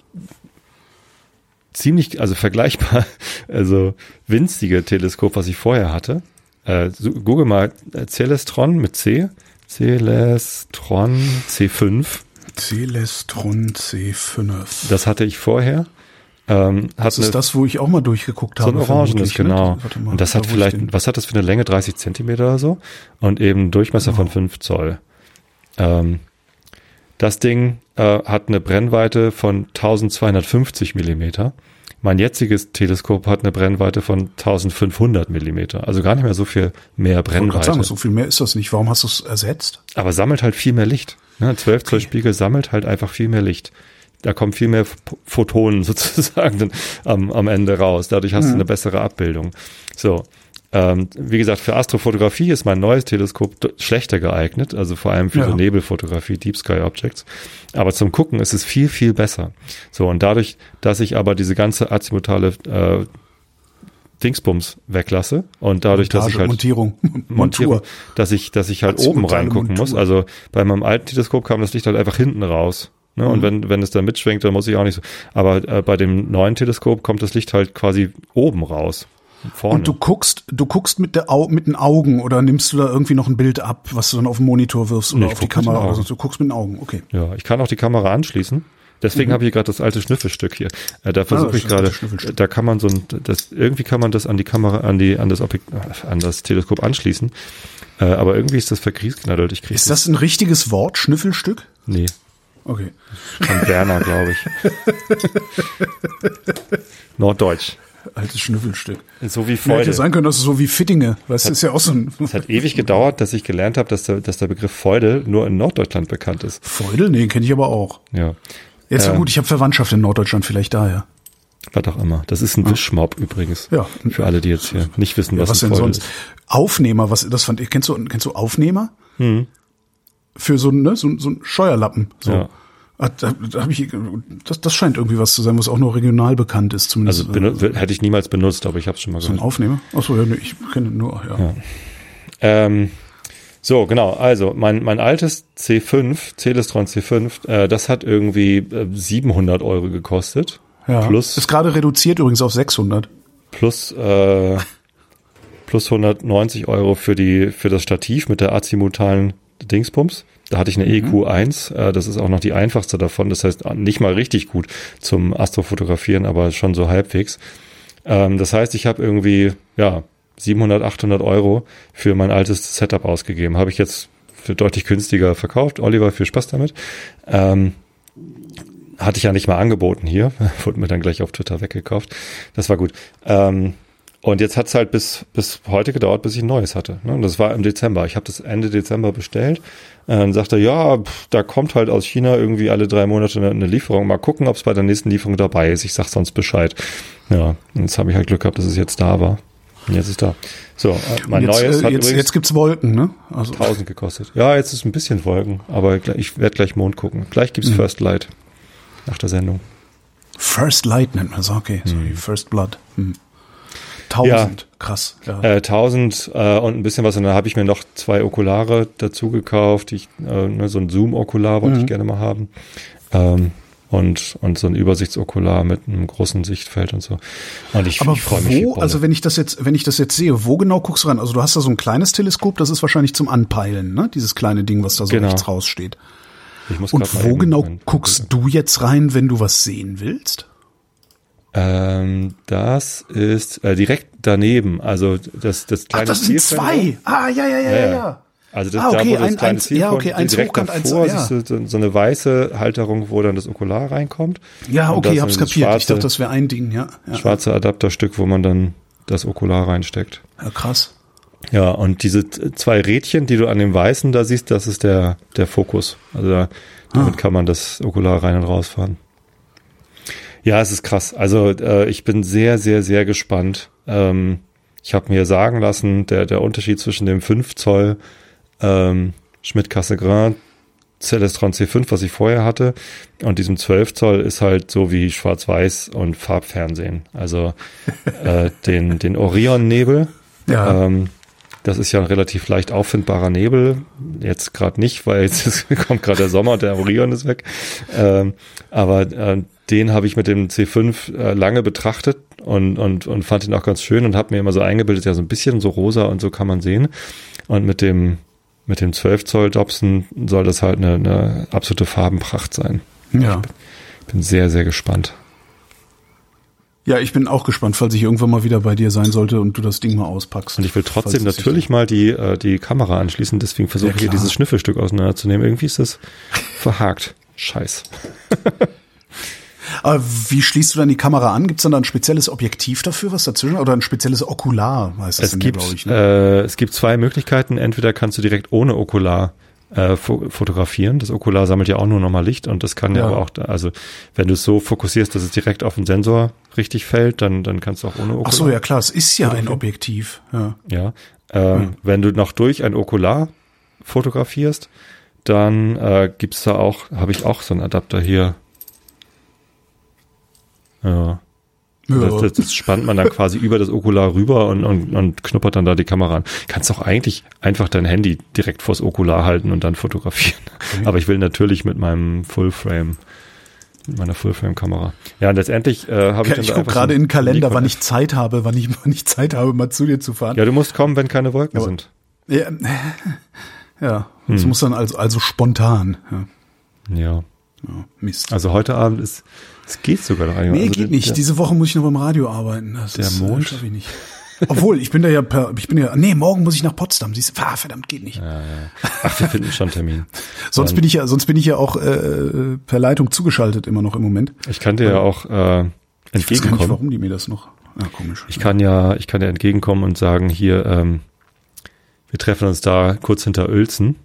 ziemlich, also vergleichbar, also winzige Teleskop, was ich vorher hatte. Äh, google mal äh, Celestron mit C. Celestron C5. Celestron C5. Das hatte ich vorher. Ähm, Das ist das, wo ich auch mal durchgeguckt so habe. ein orangenes, ne? genau. Mal, und das da, hat ich vielleicht, was hat das für eine Länge? 30 Zentimeter oder so? Und eben Durchmesser von 5 Zoll. Ähm, das Ding äh, hat eine Brennweite von 1250 Millimeter. Mein jetziges Teleskop hat eine Brennweite von 1500 Millimeter. Also gar nicht mehr so viel mehr Ich Brennweite. sagen, so viel mehr ist das nicht. Warum hast du es ersetzt? aber sammelt halt viel mehr Licht. Ne? 12 Zoll Spiegel sammelt halt einfach viel mehr Licht. Da kommen viel mehr Ph- Photonen sozusagen am, am Ende raus. Dadurch hast du eine bessere Abbildung. So. Ähm, wie gesagt, für Astrofotografie ist mein neues Teleskop schlechter geeignet, also vor allem für Ja. so Nebelfotografie, Deep Sky Objects. Aber zum Gucken ist es viel, viel besser. So, und dadurch, dass ich aber diese ganze azimutale äh, Dingsbums weglasse und dadurch, dass Montage, ich halt Montierung, Montur. dass ich, dass ich halt Azimutale oben reingucken Montur. muss. Also bei meinem alten Teleskop kam das Licht halt einfach hinten raus. Ne? Mhm. Und wenn, wenn es dann mitschwenkt, dann muss ich auch nicht so. Aber äh, bei dem neuen Teleskop kommt das Licht halt quasi oben raus. Vorne. Und du guckst, du guckst mit der Au mit den Augen oder nimmst du da irgendwie noch ein Bild ab, was du dann auf den Monitor wirfst oder Nee, auf die Kamera oder so. Du guckst mit den Augen, okay. ja, ich kann auch die Kamera anschließen. Deswegen habe ich gerade das alte Schnüffelstück hier. Äh, da versuche Mhm. das ich gerade, da kann man so ein, das, irgendwie kann man das an die Kamera, an die, an das Objekt, äh, an das Teleskop anschließen. Äh, aber irgendwie ist das verkriesknaddelt. Ich krieg Ist das ein richtiges Wort, Schnüffelstück? Nee, Okay. von Werner, glaube ich. Norddeutsch. Altes Schnüffelstück. So wie Ja, Freude. hätte sein können, dass es so wie Fittinge, weißt du, ist ja auch so ein Es hat ewig gedauert, dass ich gelernt habe, dass der, dass der Begriff Feudel nur in Norddeutschland bekannt ist. Feudel? Nee, kenne ich aber auch. Ja. Jetzt Ähm. gut, ich habe Verwandtschaft in Norddeutschland, vielleicht daher. Was auch immer. Das ist ein Wischmob übrigens. Ja. Für alle, die jetzt hier nicht wissen, was, Was ein denn Feudel sonst? ist. Aufnehmer, was das fand ich, kennst du, kennst du Aufnehmer? Für so, ne, so, so ein Scheuerlappen. So. Ja. Ah, Da, da hab ich, das, das scheint irgendwie was zu sein, was auch nur regional bekannt ist, zumindest. Also hätte ich niemals benutzt, aber ich habe es schon mal so ein gehört. Aufnehmer? Achso, ja, nee, ich kenne nur, ja. Ähm, so, genau. Also mein, mein altes C5, Celestron C5, äh, das hat irgendwie äh, 700 Euro gekostet. Ja. Plus- Ist gerade reduziert übrigens auf 600. plus, äh, plus 190 Euro für die, für das Stativ mit der azimutalen Dingsbums. Da hatte ich eine EQ1, äh, das ist auch noch die einfachste davon, das heißt nicht mal richtig gut zum Astrofotografieren, aber schon so halbwegs. Ähm, das heißt, ich habe irgendwie, ja, 700, 800 Euro für mein altes Setup ausgegeben. Habe ich jetzt für deutlich günstiger verkauft. Oliver, viel Spaß damit. Ähm, hatte ich ja nicht mal angeboten hier. Wurde mir dann gleich auf Twitter weggekauft. Das war gut. Ähm, und jetzt hat's halt bis, bis heute gedauert, bis ich ein neues hatte. Ne? Und das war im Dezember. Ich habe das Ende Dezember bestellt. Äh, Dann sagte er, ja, pff, da kommt halt aus China irgendwie alle drei Monate eine, eine Lieferung. Mal gucken, ob es bei der nächsten Lieferung dabei ist. Ich sag sonst Bescheid. Ja, und jetzt habe ich halt Glück gehabt, dass es jetzt da war. Und jetzt ist da. So, äh, mein jetzt, neues äh, hat jetzt, jetzt gibt's Wolken, ne? Also, 1000 gekostet. Ja, jetzt ist ein bisschen Wolken, aber ich werde gleich Mond gucken. Gleich gibt's First Light nach der Sendung. First Light nennt man es, okay. Sorry, First Blood. Hm. 1000, krass. Ja. Äh, 1000 äh, und ein bisschen was. Und dann habe ich mir noch zwei Okulare dazu gekauft. Ich, äh, ne, so ein Zoom-Okular wollte ich gerne mal haben. Ähm, und, und so ein Übersichtsokular mit einem großen Sichtfeld und so. Und ich, Aber ich freue mich. wo, also wenn ich das jetzt, wenn ich das jetzt sehe, wo genau guckst du ran? Also du hast da so ein kleines Teleskop, das ist wahrscheinlich zum Anpeilen, ne? Dieses kleine Ding, was da so Genau. rechts raussteht. ich muss Und wo genau guckst du jetzt rein, wenn du was sehen willst? Ähm, das ist äh, direkt daneben. Also das, das Ach, kleine das sind zwei. Ah, ja, ja, ja, ja, ja. Also das Ah, da, okay, wo das ein- kleine eins- Ziel ja, kommt, okay, eins direkt hochkant, eins- davor ja. siehst du so, eine weiße Halterung, wo dann das Okular reinkommt. Ja, okay, das hab's ein kapiert. ich schwarze- dachte, das wäre ein Ding, ja. Ja, schwarze Adapterstück, wo man dann das Okular reinsteckt. ja krass. Ja, und diese zwei Rädchen, die du an dem weißen da siehst, das ist der, der Fokus. Also da, damit Ah. kann man das Okular rein und rausfahren. Ja, es ist krass. Also äh, ich bin sehr, sehr, sehr gespannt. Ähm, ich habe mir sagen lassen, der, der Unterschied zwischen dem 5 Zoll ähm, Schmidt-Cassegrain Celestron C5, was ich vorher hatte, und diesem 12 Zoll ist halt so wie Schwarz-Weiß und Farbfernsehen. Also äh, den, den Orion-Nebel, Ja. ähm, das ist ja ein relativ leicht auffindbarer Nebel. Jetzt gerade nicht, weil jetzt kommt gerade der Sommer und der Orion ist weg. Ähm, aber äh, den habe ich mit dem C5 äh, lange betrachtet und, und, und fand ihn auch ganz schön und habe mir immer so eingebildet, ja, so ein bisschen so rosa und so kann man sehen. Und mit dem, mit dem 12 Zoll Dobson soll das halt eine, eine absolute Farbenpracht sein. ja. Bin sehr, sehr gespannt. Ja, ich bin auch gespannt, falls ich irgendwann mal wieder bei dir sein sollte und du das Ding mal auspackst. Und ich will trotzdem natürlich mal die, äh, die Kamera anschließen, deswegen versuche Ja, ich hier dieses Schnüffelstück auseinanderzunehmen. Irgendwie ist das verhakt. Scheiß. Aber wie schließt du dann die Kamera an? Gibt's dann da ein spezielles Objektiv dafür, was dazwischen? Oder ein spezielles Okular, heißt das Es gibt, glaube ich. Ne? äh, es gibt zwei Möglichkeiten. Entweder kannst du direkt ohne Okular äh, fo fotografieren. Das Okular sammelt ja auch nur nochmal Licht und das kann ja, Ja. aber auch, also wenn du es so fokussierst, dass es direkt auf den Sensor richtig fällt, dann, dann kannst du auch ohne Okular. Ach so, ja klar, es ist ja ein Objektiv. Ja. Ja. Ähm, Wenn du noch durch ein Okular fotografierst, dann äh, gibt's da auch, habe ich auch so einen Adapter hier. Ja. Ja. Das, das, das spannt man dann quasi über das Okular rüber und, und, und knuppert dann da die Kamera an. Kannst auch eigentlich einfach dein Handy direkt vors Okular halten und dann fotografieren. Aber ich will natürlich mit meinem Fullframe, mit meiner Fullframe-Kamera. Ja, und letztendlich äh, habe ich dann Ich gucke gerade in den Kalender, wann ich Zeit habe, wann ich, wann ich Zeit habe, mal zu dir zu fahren. Ja, du musst kommen, wenn keine Wolken Aber- sind. Ja, ja das Hm. muss dann also, also spontan. Ja. Ja. Ja, Mist. Also heute Abend ist, es geht sogar noch nee, einigermaßen. geht also nicht. Der, Diese Woche muss ich noch beim Radio arbeiten. Das Der ist, Mond? Äh, schaff ich nicht. Obwohl, ich bin da ja per, ich bin ja, nee, morgen muss ich nach Potsdam. Siehst du, ah, verdammt, geht nicht. ach, wir finden schon einen Termin. Sonst bin ich ja, sonst bin ich ja auch äh, per Leitung zugeschaltet immer noch im Moment. Ich kann dir ja auch äh, Ich weiß gar nicht, entgegenkommen. warum die mir das noch. Ja, komisch. Ich kann ja, ich kann dir entgegenkommen und sagen, hier, ähm, wir treffen uns da kurz hinter Uelzen.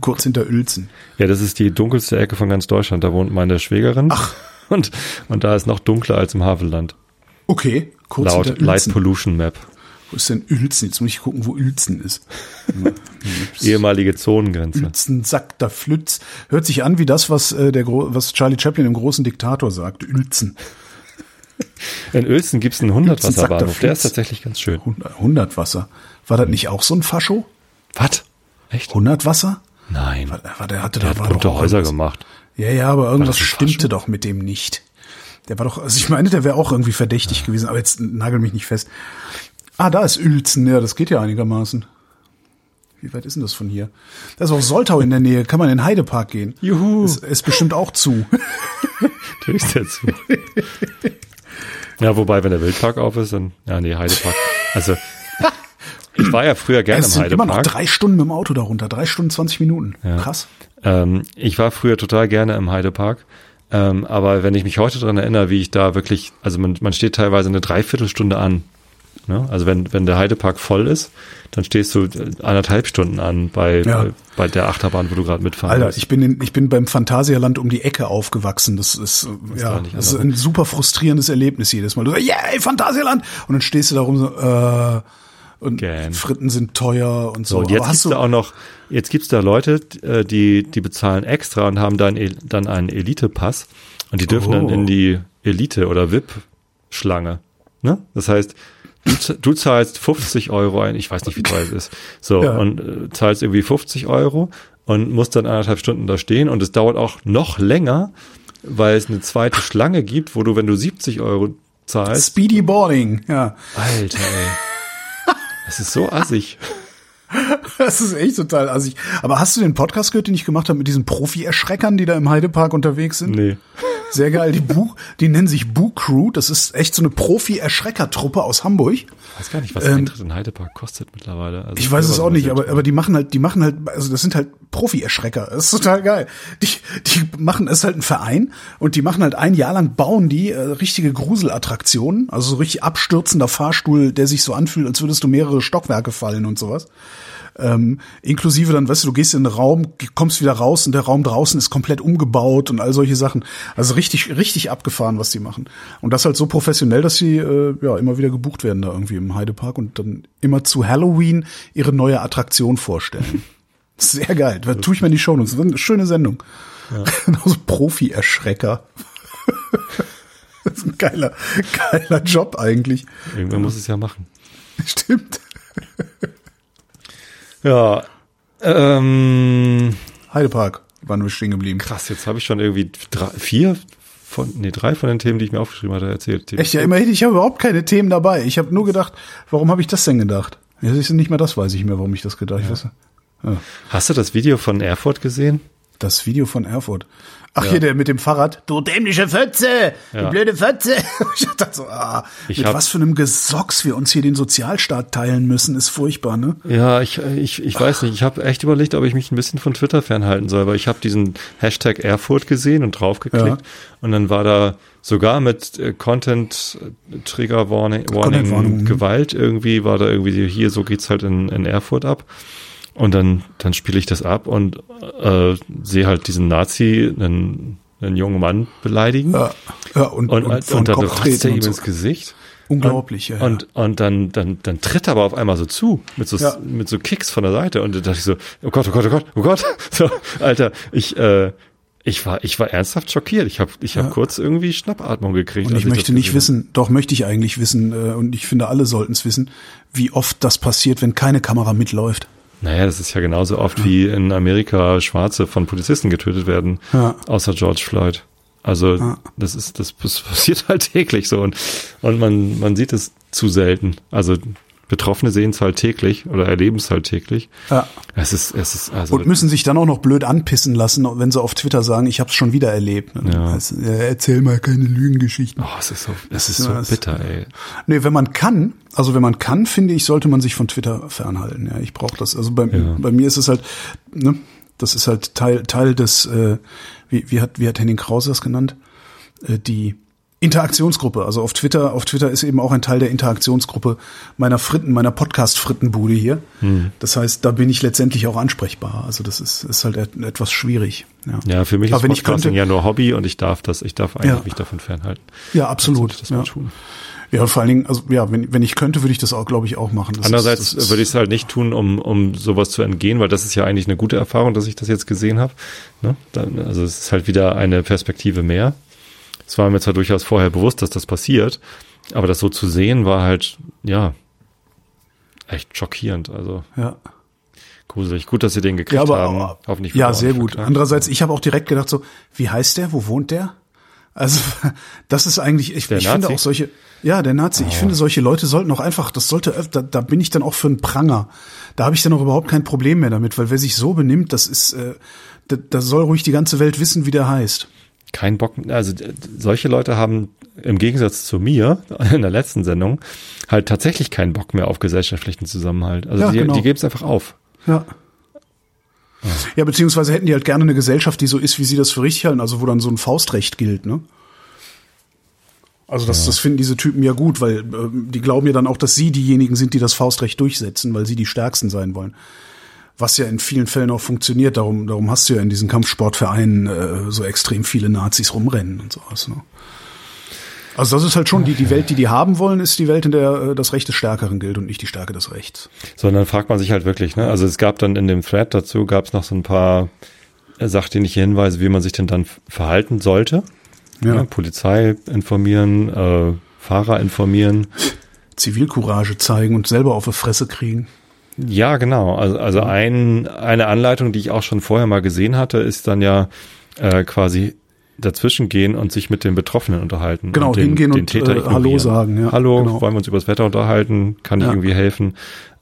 Kurz hinter Uelzen. Ja, das ist die dunkelste Ecke von ganz Deutschland. Da wohnt meine Schwägerin. Ach. Und, und da ist noch dunkler als im Havelland. Okay, kurz Laut Light. Pollution Map. Wo ist denn Uelzen? Jetzt muss ich gucken, wo Uelzen ist. Ehemalige Zonengrenze. Uelzen, Sack, da Flütz. Hört sich an wie das, was, äh, der, Gro- was Charlie Chaplin im großen Diktator sagt. Uelzen. In Uelzen einen Uelzen, sagt der 100-Wasserbahnhof. Der ist tatsächlich ganz schön. 100, 100 Wasser. War das nicht auch so ein Fascho? Was? Echt? 100 Wasser? Nein. War, war, der hatte Der da hat bunte Häuser gemacht. Ja, ja, aber irgendwas stimmte doch mit dem nicht. Der war doch, also ich meine, der wäre auch irgendwie verdächtig gewesen, aber jetzt nagel mich nicht fest. Ah, da ist Uelzen, ja, das geht ja einigermaßen. Wie weit ist denn das von hier? Da ist auch Soltau in der Nähe, kann man in den Heidepark gehen. Juhu. Ist, ist bestimmt auch zu. Natürlich ist der zu. ja, wobei, wenn der Wildpark auf ist, dann, ja, nee, Heidepark. Also, ich war ja früher gerne Es im sind immer noch Heidepark. drei Stunden mit dem Auto darunter, drei Stunden 20 Minuten. Ja. Krass. Ähm, ich war früher total gerne im Heidepark. Ähm, aber wenn ich mich heute dran erinnere, wie ich da wirklich, also man, man steht teilweise eine Dreiviertelstunde an. Ne? Also wenn, wenn der Heidepark voll ist, dann stehst du äh, anderthalb Stunden an bei, Ja. bei, bei der Achterbahn, wo du gerade mitfahren Alter, willst. ich bin in, ich bin beim Phantasialand um die Ecke aufgewachsen. Das ist äh, ja, das ist ein super frustrierendes Erlebnis jedes Mal. Du sagst, yay, Phantasialand! Und dann stehst du da rum so, äh, und Gern. Fritten sind teuer und so. So, und jetzt hast gibt's da auch noch, jetzt gibt's da Leute, äh, die, die bezahlen extra und haben dann, dann einen Elite-Pass und die dürfen dann Oh. in die Elite- oder VIP-Schlange. Ne? Das heißt, du, du zahlst 50 Euro ein, ich weiß nicht, wie teuer es ist. So, Ja. und äh, zahlst irgendwie 50 Euro und musst dann anderthalb Stunden da stehen und es dauert auch noch länger, weil es eine zweite Schlange gibt, wo du, wenn du 70 Euro zahlst, Speedy Boarding, ja. Alter, ey. Das ist so assig. Das ist echt total assig. Aber hast du den Podcast gehört, den ich gemacht habe mit diesen Profi-Erschreckern, die da im Heidepark unterwegs sind? Nee. Sehr geil. Die Bu, die nennen sich Bu Crew. Das ist echt so eine Profi-Erschrecker-Truppe aus Hamburg. Ich weiß gar nicht, was Eintritt in Heidepark kostet mittlerweile. Also Ähm, Ich weiß es auch nicht, aber, aber die machen halt, die machen halt, also das sind halt Profi-Erschrecker. Ist total geil. Die, die machen, es halt ein Verein und die machen halt ein Jahr lang, bauen die äh, richtige Gruselattraktionen, also so richtig abstürzender Fahrstuhl, der sich so anfühlt, als würdest du mehrere Stockwerke fallen und sowas. Ähm, inklusive dann, weißt du, du gehst in den Raum, kommst wieder raus und der Raum draußen ist komplett umgebaut und all solche Sachen. Also richtig, richtig abgefahren, was die machen. Und das halt so professionell, dass sie äh, ja immer wieder gebucht werden da irgendwie im Heidepark und dann immer zu Halloween ihre neue Attraktion vorstellen. Sehr geil. Da tue ich mir in die Show. Das ist eine schöne Sendung. Genauso Profi-Erschrecker. das ist ein geiler, geiler Job eigentlich. Irgendwann muss es ja machen. Stimmt. Ja. Ähm, Heidepark waren wir stehen geblieben. krass, jetzt habe ich schon irgendwie drei, vier von, nee, drei von den Themen, die ich mir aufgeschrieben hatte, erzählt. Echt, ja, immerhin, ich habe überhaupt keine Themen dabei. Ich habe nur gedacht, warum habe ich das denn gedacht? Ja, das ist nicht mehr das, weiß ich mehr, warum ich das gedacht habe. Ja. Hast du das Video von Erfurt gesehen? Das Video von Erfurt. Ach, hier der mit dem Fahrrad. Du dämliche Fötze! Ja. Du blöde Fötze! Ich dachte so, ah, Ich mit was für einem Gesocks wir uns hier den Sozialstaat teilen müssen, ist furchtbar, ne? Ja, ich, ich, ich weiß nicht. Ich habe echt überlegt, ob ich mich ein bisschen von Twitter fernhalten soll, weil ich habe diesen Hashtag Erfurt gesehen und draufgeklickt Ja. und dann war da sogar mit äh, Content äh, Trigger Warning, Warning Warning, mhm. Gewalt irgendwie war da irgendwie hier so geht's halt in, in Erfurt ab. Und dann dann spiele ich das ab und äh, sehe halt diesen Nazi einen, einen jungen Mann beleidigen Ja, ja und, und, und, und, dann treten er ihm und so. ins Gesicht. Unglaublich, ja. ja. Und, und dann, dann, dann tritt er aber auf einmal so zu, mit so, Ja. mit so Kicks von der Seite. Und da dachte ich so, oh Gott, oh Gott, oh Gott, oh Gott. So, Alter, ich, äh, ich war, ich war ernsthaft schockiert. Ich habe ich hab kurz irgendwie Schnappatmung gekriegt. Und ich möchte das nicht wissen, doch möchte ich eigentlich wissen, äh, und ich finde, alle sollten es wissen, wie oft das passiert, wenn keine Kamera mitläuft. Naja, das ist ja genauso oft wie in Amerika Schwarze von Polizisten getötet werden, Ja. außer George Floyd. Also Ja. das ist, das, das passiert halt täglich so und, und man, man sieht es zu selten. Also Betroffene sehen es halt täglich oder erleben es halt täglich. Ja. Es ist, es ist, also Und müssen sich dann auch noch blöd anpissen lassen, wenn sie auf Twitter sagen, ich habe es schon wieder erlebt. Ja. Also, ja, erzähl mal keine Lügengeschichten. Oh, es ist so, es ist Ja, so es- bitter, ey. Nee, wenn man kann, also wenn man kann, finde ich, sollte man sich von Twitter fernhalten. Ja, ich brauche das. Also bei, Ja. bei mir ist es halt, ne, das ist halt Teil Teil des, äh, wie, wie hat wie hat Henning Krause das genannt? Äh, die Interaktionsgruppe. Also auf Twitter, auf Twitter ist eben auch ein Teil der Interaktionsgruppe meiner Fritten, meiner Podcast-Frittenbude hier. Hm. Das heißt, da bin ich letztendlich auch ansprechbar. Also das ist, ist halt et- etwas schwierig. Ja, Ja, für mich Aber ist Podcasting könnte- ja nur Hobby und ich darf das, ich darf eigentlich Ja. mich davon fernhalten. ja absolut. Das Ja. tun. ja, vor allen Dingen, also ja, wenn, wenn ich könnte, würde ich das auch, glaube ich, auch machen. Das Andererseits ist, würde ich es halt nicht tun, um, um sowas zu entgehen, weil das ist ja eigentlich eine gute Erfahrung, dass ich das jetzt gesehen habe. Ne? Dann, also es ist halt wieder eine Perspektive mehr. Es war mir zwar durchaus vorher bewusst, dass das passiert, aber das so zu sehen war halt, ja, echt schockierend. Also ja. gruselig. Gut, dass sie den gekriegt Ja, aber haben. Hoffentlich ja, sehr gut. verklagt. Andererseits, ich habe auch direkt gedacht so, wie heißt der? Wo wohnt der? Also das ist eigentlich, ich, ich finde auch solche, ja, der Nazi, ich finde solche Leute sollten auch einfach, das sollte, öf- da, da bin ich dann auch für einen Pranger. Da habe ich dann auch überhaupt kein Problem mehr damit, weil wer sich so benimmt, das ist, äh, da, da soll ruhig die ganze Welt wissen, wie der heißt. Kein Bock, also solche Leute haben im Gegensatz zu mir in der letzten Sendung halt tatsächlich keinen Bock mehr auf gesellschaftlichen Zusammenhalt. Also Ja, die, genau. die geben es einfach auf. Ja. Ja, beziehungsweise hätten die halt gerne eine Gesellschaft, die so ist, wie sie das für richtig halten, also wo dann so ein Faustrecht gilt, ne? Also das, das finden diese Typen ja gut, weil ähm, die glauben ja dann auch, dass sie diejenigen sind, die das Faustrecht durchsetzen, weil sie die Stärksten sein wollen. Was ja in vielen Fällen auch funktioniert. Darum, darum hast du ja in diesen Kampfsportvereinen äh, so extrem viele Nazis rumrennen und sowas. Ne? Also das ist halt schon die, die Welt, die die haben wollen, ist die Welt, in der äh, das Recht des Stärkeren gilt und nicht die Stärke des Rechts. Sondern fragt man sich halt wirklich, ne? Also es gab dann in dem Thread dazu, gab es noch so ein paar äh, sachdienliche Hinweise, wie man sich denn dann verhalten sollte. Ja. Ja, Polizei informieren, äh, Fahrer informieren. Zivilcourage zeigen und selber auf die Fresse kriegen. Ja, genau. Also, also ein, eine Anleitung, die ich auch schon vorher mal gesehen hatte, ist dann ja äh, quasi dazwischen gehen und sich mit den Betroffenen unterhalten. Genau, und den, hingehen den und, Täter äh. Hallo sagen, ja, Hallo, genau. wollen wir uns über das Wetter unterhalten? Kann ich Ja. irgendwie helfen?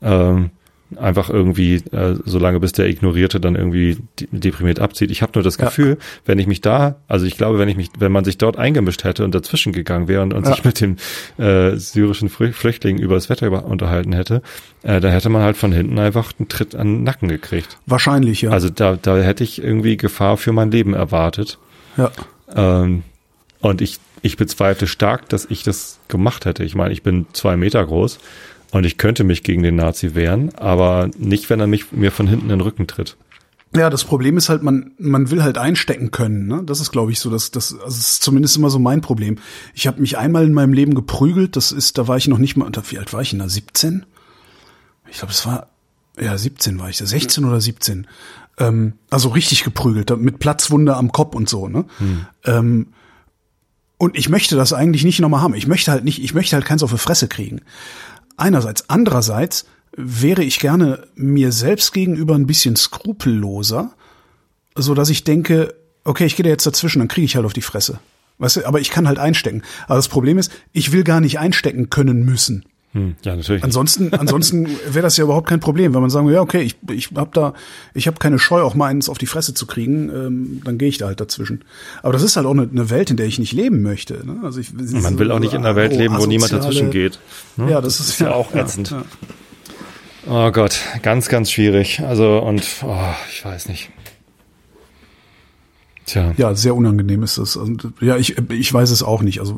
Ähm, einfach irgendwie, äh, solange bis der Ignorierte dann irgendwie de- deprimiert abzieht. Ich habe nur das Ja. Gefühl, wenn ich mich da, also ich glaube, wenn ich mich, wenn man sich dort eingemischt hätte und dazwischen gegangen wäre und, und Ja. sich mit den äh, syrischen Flü- Flüchtlingen über das Wetter unterhalten hätte, äh, da hätte man halt von hinten einfach einen Tritt an den Nacken gekriegt. Wahrscheinlich, ja. Also da, da hätte ich irgendwie Gefahr für mein Leben erwartet. ja. Ähm, und ich, ich bezweifle stark, dass ich das gemacht hätte. Ich meine, ich bin zwei Meter groß und ich könnte mich gegen den Nazi wehren, aber nicht, wenn er mich mir von hinten in den Rücken tritt. Ja, das Problem ist halt, man, man will halt einstecken können. Ne? Das ist, glaube ich, so, dass das, also das ist zumindest immer so mein Problem. Ich habe mich einmal in meinem Leben geprügelt. Das ist, da war ich noch nicht mal. Wie alt war ich denn da? 17? Ich glaube, es war ja 17 war ich da, 16 oder 17. Ähm, also richtig geprügelt, mit Platzwunde am Kopf und so. Ne? Ähm, und ich möchte das eigentlich nicht nochmal haben. Ich möchte halt nicht, ich möchte halt keins auf die Fresse kriegen. Einerseits. Andererseits wäre ich gerne mir selbst gegenüber ein bisschen skrupelloser, so dass ich denke, okay, ich gehe da jetzt dazwischen, dann kriege ich halt auf die Fresse. Weißt du, aber ich kann halt einstecken. Aber das Problem ist, ich will gar nicht einstecken können müssen. Hm, ja, natürlich. Ansonsten, ansonsten wäre das ja überhaupt kein Problem, wenn man sagen, würde, ja, okay, ich, ich habe da, ich habe keine Scheu, auch mal eins auf die Fresse zu kriegen, ähm, dann gehe ich da halt dazwischen. Aber das ist halt auch eine, eine Welt, in der ich nicht leben möchte. Ne? Also ich, Man will auch nicht in einer Welt leben, wo niemand dazwischen geht. ne? Ja, das, ist ja auch ja, ätzend. Ja. Oh Gott, ganz, ganz schwierig. Also und oh, ich weiß nicht. Tja. Ja, sehr unangenehm ist das. Und, ja, ich, ich weiß es auch nicht. Also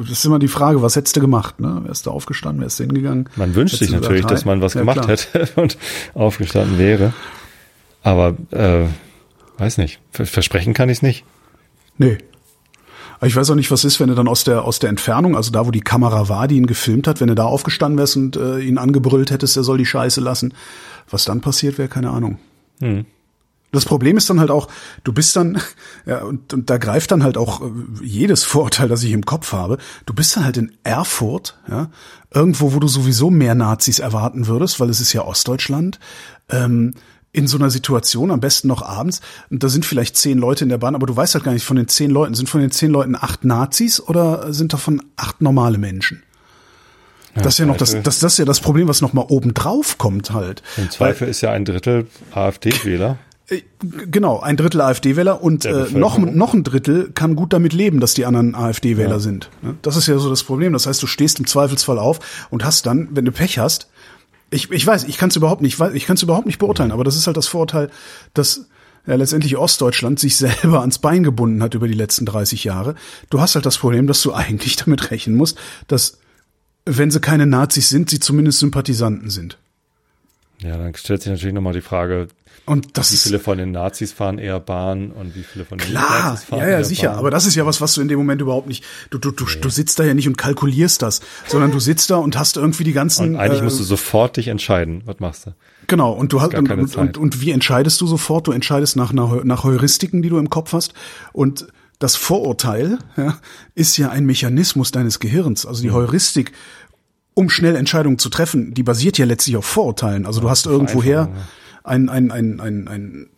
das ist immer die Frage, was hättest du gemacht? Ne? Wärst du aufgestanden, wärst du hingegangen? Man wünscht sich natürlich, dass man was? Ja, gemacht klar. hätte und aufgestanden wäre. Aber äh, weiß nicht. Ver- Versprechen kann ich es nicht. Nee. Ich weiß auch nicht, was ist, wenn du dann aus der aus der Entfernung, also da, wo die Kamera war, die ihn gefilmt hat, wenn du da aufgestanden wärst und äh, ihn angebrüllt hättest, er soll die Scheiße lassen. Was dann passiert wäre, keine Ahnung. Hm. Das Problem ist dann halt auch, du bist dann, ja, und, und da greift dann halt auch äh, jedes Vorurteil, das ich im Kopf habe. Du bist dann halt in Erfurt, ja, irgendwo, wo du sowieso mehr Nazis erwarten würdest, weil es ist ja Ostdeutschland, ähm, in so einer Situation, am besten noch abends, und da sind vielleicht zehn Leute in der Bahn, aber du weißt halt gar nicht, von den zehn Leuten, sind von den zehn Leuten acht Nazis oder sind davon acht normale Menschen? das ist ja noch das, das, das ist ja das Problem, was noch mal oben drauf kommt halt. Im Zweifel ist ja ein Drittel AfD-Wähler. Äh, Genau, ein Drittel AfD-Wähler und äh, noch, noch ein Drittel kann gut damit leben, dass die anderen AfD-Wähler sind. ne? Das ist ja so das Problem. Das heißt, du stehst im Zweifelsfall auf und hast dann, wenn du Pech hast, ich, ich weiß, ich kann es überhaupt nicht, ich kann es überhaupt nicht beurteilen, aber das ist halt das Vorurteil, dass ja, letztendlich Ostdeutschland sich selber ans Bein gebunden hat über die letzten 30 Jahre. Du hast halt das Problem, dass du eigentlich damit rechnen musst, dass wenn sie keine Nazis sind, sie zumindest Sympathisanten sind. Ja, dann stellt sich natürlich nochmal die Frage, Und das wie viele von den Nazis fahren eher Bahn und wie viele von den Klar, Nazis fahren ja, ja, eher sicher. Bahn. Aber das ist ja was, was du in dem Moment überhaupt nicht. Du, du, du, du sitzt da ja nicht und kalkulierst das, sondern du sitzt da und hast irgendwie die ganzen. und eigentlich äh, musst du sofort dich entscheiden. Was machst du? Genau, und du hast und, und, und, und wie entscheidest du sofort? Du entscheidest nach, nach, nach Heuristiken, die du im Kopf hast. Und das Vorurteil ja, ist ja ein Mechanismus deines Gehirns. Also die Heuristik, um schnell Entscheidungen zu treffen, die basiert ja letztlich auf Vorurteilen. Also du hast irgendwoher ein, ein, ein, ein, ein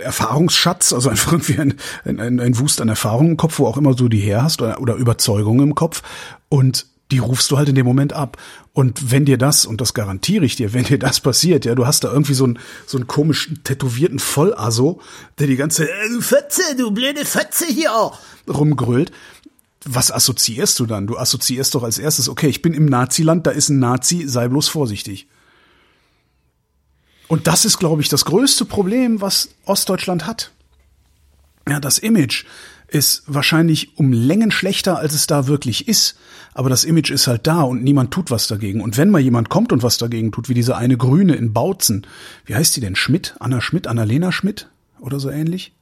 Erfahrungsschatz, also einfach irgendwie ein, ein, ein Wust an Erfahrungen im Kopf, wo auch immer du die her hast oder, oder Überzeugungen im Kopf und die rufst du halt in dem Moment ab. Und wenn dir das, und das garantiere ich dir, wenn dir das passiert, ja, du hast da irgendwie so einen, so einen komischen, tätowierten Vollasso, der die ganze, äh, du Fotze, du blöde Fotze hier, rumgrölt. Was assoziierst du dann? Du assoziierst doch als erstes, okay, ich bin im Naziland, da ist ein Nazi, sei bloß vorsichtig. Und das ist, glaube ich, das größte Problem, was Ostdeutschland hat. Ja, das Image ist wahrscheinlich um Längen schlechter, als es da wirklich ist. Aber das Image ist halt da und niemand tut was dagegen. Und wenn mal jemand kommt und was dagegen tut, wie diese eine Grüne in Bautzen, wie heißt die denn? Schmidt? Anna Schmidt? Annalena Schmidt? Oder so ähnlich?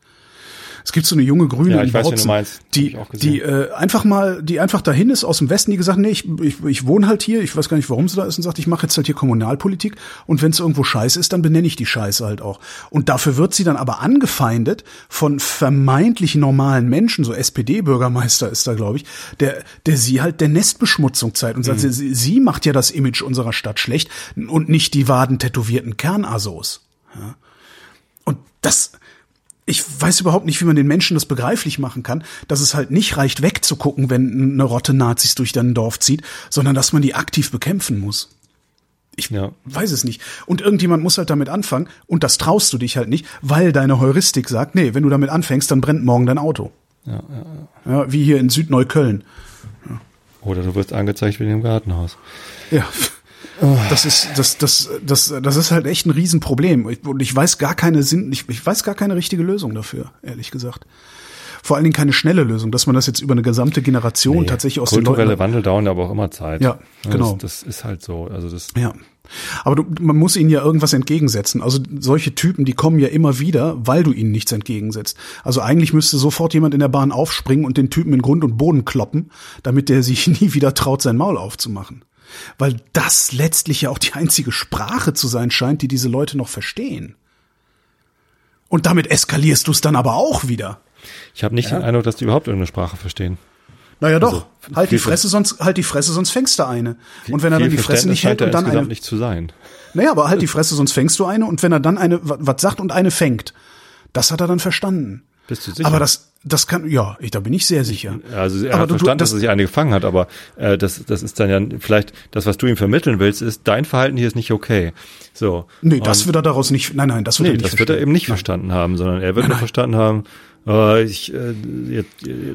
Es gibt so eine junge Grüne Ja, in weiß, Bautzen. Hab die, die äh, einfach mal, die einfach dahin ist aus dem Westen, die gesagt, nee, ich, ich, ich wohne halt hier, ich weiß gar nicht, warum sie da ist und sagt, ich mache jetzt halt hier Kommunalpolitik und wenn es irgendwo scheiße ist, dann benenne ich die Scheiße halt auch. Und dafür wird sie dann aber angefeindet von vermeintlich normalen Menschen, so SPD-Bürgermeister ist da, glaube ich, der, der sie halt der Nestbeschmutzung zeigt und sagt, Mhm. sie, sie macht ja das Image unserer Stadt schlecht und nicht die wadentätowierten Kernassos. Ja. Und das, ich weiß überhaupt nicht, wie man den Menschen das begreiflich machen kann, dass es halt nicht reicht, wegzugucken, wenn eine Rotte Nazis durch dein Dorf zieht, sondern dass man die aktiv bekämpfen muss. Ich Ja. weiß es nicht. Und irgendjemand muss halt damit anfangen und das traust du dich halt nicht, weil deine Heuristik sagt, nee, wenn du damit anfängst, dann brennt morgen dein Auto. Ja, ja. Ja, wie hier in Südneukölln. Oder du wirst angezeigt wegen dem Gartenhaus. Ja. Das ist, das, das, das, das ist halt echt ein Riesenproblem. Und ich weiß gar keine Sinn, ich, ich weiß gar keine richtige Lösung dafür, ehrlich gesagt. Vor allen Dingen keine schnelle Lösung, dass man das jetzt über eine gesamte Generation Nee, tatsächlich aus den Kulturelle Leuten. Wandel dauern aber auch immer Zeit. Ja, genau. Das, das ist halt so. Also das, Ja. Aber du, man muss ihnen ja irgendwas entgegensetzen. Also solche Typen, die kommen ja immer wieder, weil du ihnen nichts entgegensetzt. Also eigentlich müsste sofort jemand in der Bahn aufspringen und den Typen in Grund und Boden kloppen, damit der sich nie wieder traut, sein Maul aufzumachen. Weil das letztlich ja auch die einzige Sprache zu sein scheint, die diese Leute noch verstehen. Und damit eskalierst du es dann aber auch wieder. ich habe nicht den Eindruck, dass die überhaupt irgendeine Sprache verstehen. Naja doch, Also, halt die Fresse, sonst halt die Fresse, sonst fängst du eine. Und wenn er dann die Fresse nicht hält und dann eine, nicht zu sein. Naja, aber halt die Fresse, sonst fängst du eine und wenn er dann eine wa- was sagt und eine fängt, das hat er dann verstanden. Bist du sicher? Aber das, das kann, ja, ich, da bin ich sehr sicher. Also er aber hat du- du- verstanden, das- dass er sich eine gefangen hat, aber äh, das, das ist dann ja vielleicht das, was du ihm vermitteln willst, ist dein Verhalten hier ist nicht okay. So. Nee, das wird er daraus nicht, nein, nein, das wird nee, er nicht das wird er verstehen. eben nicht Nein. verstanden haben, sondern er wird Nein, nur nein. verstanden haben, äh, ich, äh, äh,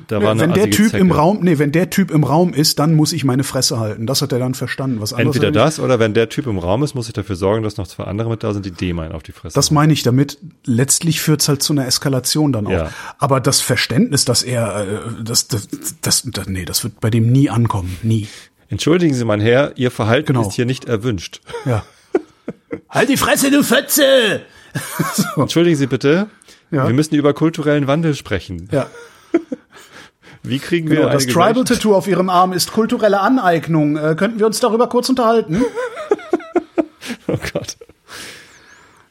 da war eine Wenn der Typ Zecke. im Raum, nee, wenn der Typ im Raum ist, dann muss ich meine Fresse halten. Das hat er dann verstanden. Was anderes Entweder er das oder wenn der Typ im Raum ist, muss ich dafür sorgen, dass noch zwei andere mit da sind, die dem einen auf die Fresse. Das meine ich damit. Letztlich führt's halt zu einer Eskalation dann auch. Ja. Aber das Verständnis, dass er, äh, das, das, das, das, nee, das wird bei dem nie ankommen. Nie. Entschuldigen Sie, mein Herr, Ihr Verhalten Genau. ist hier nicht erwünscht. Ja. halt die Fresse, du Fötze! Entschuldigen Sie bitte. Ja. Wir müssen über kulturellen Wandel sprechen. Ja. Wie kriegen wir Genau, das Tribal Tattoo auf ihrem Arm ist kulturelle Aneignung. Äh, könnten wir uns darüber kurz unterhalten? Oh Gott.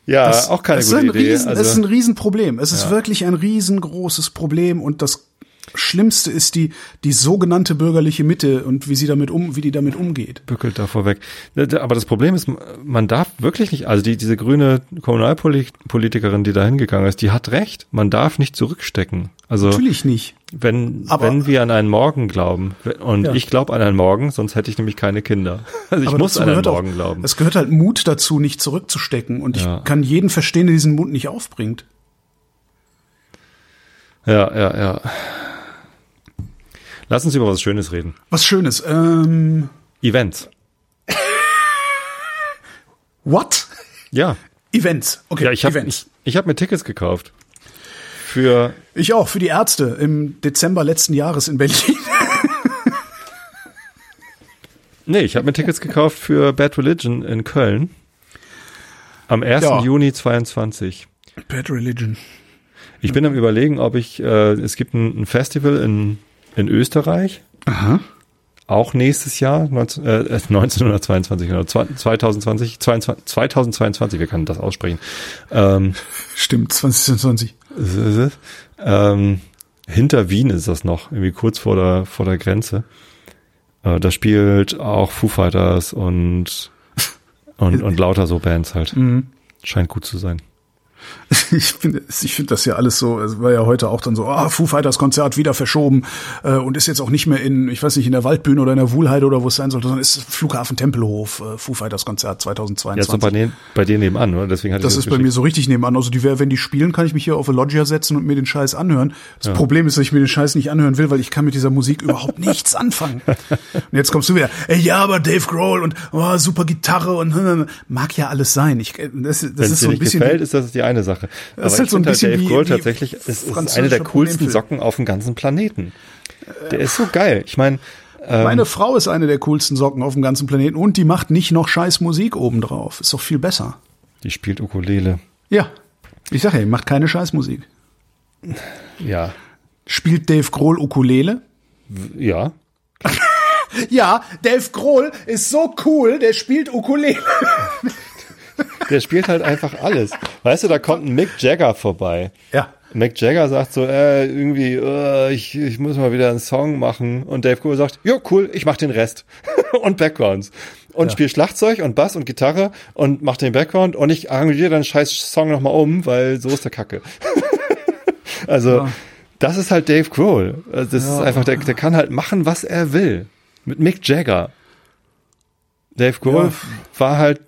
Ja, auch keine gute ist ein Idee. Riesen, also, es ist ein Riesenproblem. Es ist wirklich ein riesengroßes Problem und das Schlimmste ist die, die sogenannte bürgerliche Mitte und wie sie damit um, wie die damit umgeht. bückelt da vorweg. Aber das Problem ist, man darf wirklich nicht, also die, diese grüne Kommunalpolitikerin, die da hingegangen ist, die hat recht. Man darf nicht zurückstecken. Also Natürlich nicht. wenn, Aber- wenn wir an einen Morgen glauben, und Ja. ich glaube an einen Morgen, sonst hätte ich nämlich keine Kinder. Also ich Aber muss an einen gehört auch- Morgen glauben. Es gehört halt Mut dazu, nicht zurückzustecken. Und Ja. ich kann jeden verstehen, der diesen Mut nicht aufbringt. Ja, ja, ja. Lass uns über was Schönes reden. Was Schönes. Ähm, Events. what? Ja. Events. Okay, Ja, ich habe ich, ich hab mir Tickets gekauft. Für Ich auch, für die Ärzte im Dezember letzten Jahres in Berlin. Nee, ich habe mir Tickets gekauft für Bad Religion in Köln. Am 1. Ja. Juni 22. Bad Religion. Ich bin am überlegen, ob ich, äh, es gibt ein, ein Festival in, in Österreich, Aha. auch nächstes Jahr, 19, äh, 1922, genau, 2020, 22, 2022, wir können das aussprechen. Ähm, Stimmt, 2020. ist es? ähm, hinter Wien ist das noch, irgendwie kurz vor der, vor der Grenze. Äh, da spielt auch Foo Fighters und, und, und lauter so Bands halt. Scheint gut zu sein. ich finde ich finde das ja alles so, es war ja heute auch dann so, ah, Foo Fighters Konzert wieder verschoben äh, und ist jetzt auch nicht mehr in, ich weiß nicht, in der Waldbühne oder in der Wuhlheide oder wo es sein sollte, sondern ist Flughafen Tempelhof, äh, Foo Fighters Konzert 2022. Ja, ist bei, denen, bei denen nebenan, oder? Deswegen hatte das ist bei mir so richtig nebenan. Also die, wenn die spielen, kann ich mich hier auf eine Loggia setzen und mir den Scheiß anhören. Das ja. Problem ist, dass ich mir den Scheiß nicht anhören will, weil ich kann mit dieser Musik überhaupt nichts anfangen. Und jetzt kommst du wieder, ey, ja, aber Dave Grohl und oh, super Gitarre und mag ja alles sein. Ich, das, das ist so ein bisschen. Gefällt, ist das die eine Sache. Aber das ist halt so ein bisschen halt Dave Grohl tatsächlich ist, ist eine der coolsten Socken auf dem ganzen Planeten. Der ist so geil. Ich meine, ähm, meine Frau ist eine der coolsten Socken auf dem ganzen Planeten und die macht nicht noch scheiß Musik obendrauf. Ist doch viel besser. Die spielt Ukulele. Ja. Ich sage ja, macht keine Scheißmusik. Ja. Spielt Dave Grohl Ukulele? Ja. ja, Dave Grohl ist so cool, der spielt Ukulele. der spielt halt einfach alles. Weißt du, da kommt ein Mick Jagger vorbei. Ja. Mick Jagger sagt so, äh, irgendwie, äh, ich, ich muss mal wieder einen Song machen. Und Dave Grohl sagt, jo, cool, ich mach den Rest. und Backgrounds. Und ja. spiel Schlagzeug und Bass und Gitarre und mach den Background und ich arrangiere dann scheiß Song nochmal um, weil so ist der Kacke. also, ja. das ist halt Dave Grohl. Also, das ja. ist einfach, der, der kann halt machen, was er will. Mit Mick Jagger. Dave Grohl war halt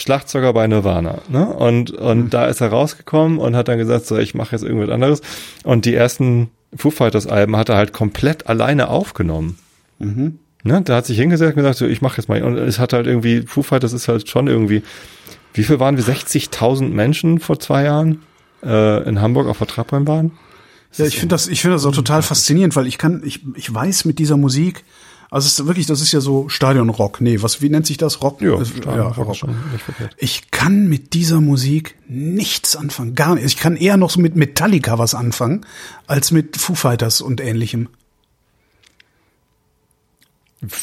Schlagzeuger bei Nirvana. Ne? Und, und mhm. da ist er rausgekommen und hat dann gesagt, so, ich mache jetzt irgendwas anderes. Und die ersten Foo Fighters Alben hat er halt komplett alleine aufgenommen. Mhm. Ne? Da hat sich hingesetzt und gesagt, so, ich mache jetzt mal. Und es hat halt irgendwie, Foo Fighters ist halt schon irgendwie, wie viel waren wir? 60.000 Menschen vor zwei Jahren äh, in Hamburg auf der Trabrennbahn? Ja, ich finde das, ich finde das auch total faszinierend, weil ich kann, ich, ich weiß mit dieser Musik, also es ist wirklich, das ist ja so Stadionrock. Nee, was, wie nennt sich das? Rock? Jo, ja, ja Rock. Ich kann mit dieser Musik nichts anfangen. Gar nicht. Ich kann eher noch so mit Metallica was anfangen, als mit Foo Fighters und ähnlichem.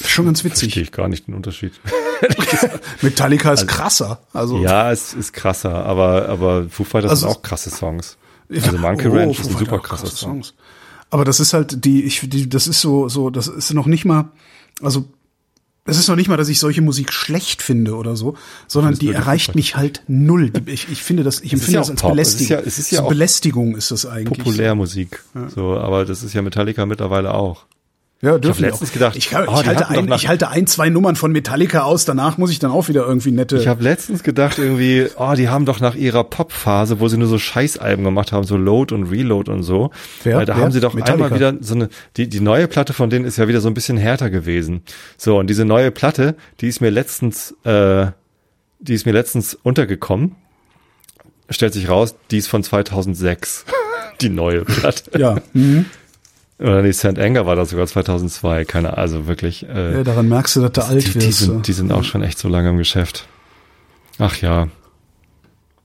Schon ganz witzig. Verstehe ich gar nicht den Unterschied. Metallica ist also, krasser. Also ja, es ist krasser, aber aber Foo Fighters also, sind auch krasse Songs. Also Monkey oh, Ranch ist ein super krasser Song. Songs. Aber das ist halt die, ich, die, das ist so, so, das ist noch nicht mal, also es ist noch nicht mal, dass ich solche Musik schlecht finde oder so, sondern die erreicht mich halt null. Ich, ich finde das, ich empfinde ja das als Pop. Belästigung. Es ist ja, es ist ja Belästigung ist das eigentlich. Populärmusik. Ja. So, aber das ist ja Metallica mittlerweile auch. Ja, dürfen ich letztens auch. gedacht, ich, oh, ich, halte ein, ich halte ein, zwei Nummern von Metallica aus, danach muss ich dann auch wieder irgendwie nette. Ich habe letztens gedacht irgendwie, oh, die haben doch nach ihrer Pop-Phase, wo sie nur so Scheißalben gemacht haben, so Load und Reload und so, Wer? da Wer? haben sie doch Metallica. einmal wieder so eine, die, die neue Platte von denen ist ja wieder so ein bisschen härter gewesen. So, und diese neue Platte, die ist mir letztens, äh, die ist mir letztens untergekommen. Stellt sich raus, die ist von 2006. die neue Platte. Ja. Mhm. Oder nee, St. Anger war das sogar 2002. Keine, also wirklich. Äh, ja, daran merkst du, dass du alt die, wirst. Die sind, die sind auch schon echt so lange im Geschäft. Ach ja.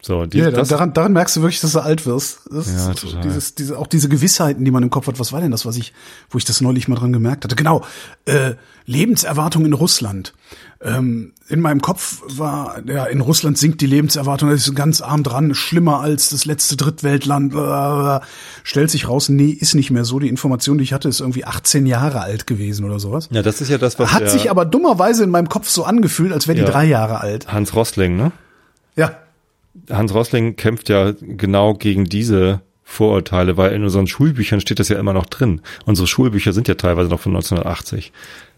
So, die, ja, das, daran, daran merkst du wirklich, dass du alt wirst. Das ja, total. Dieses, diese, auch diese Gewissheiten, die man im Kopf hat. Was war denn das, was ich, wo ich das neulich mal dran gemerkt hatte? Genau, äh, Lebenserwartung in Russland. Ähm, in meinem Kopf war, ja, in Russland sinkt die Lebenserwartung, das ist ganz arm dran, schlimmer als das letzte Drittweltland. Blablabla. Stellt sich raus, nee, ist nicht mehr so. Die Information, die ich hatte, ist irgendwie 18 Jahre alt gewesen oder sowas. Ja, das ist ja das, was Hat sich aber dummerweise in meinem Kopf so angefühlt, als wäre die ja, drei Jahre alt. Hans Rossling, ne? Ja, Hans Rossling kämpft ja genau gegen diese Vorurteile, weil in unseren Schulbüchern steht das ja immer noch drin. Unsere Schulbücher sind ja teilweise noch von 1980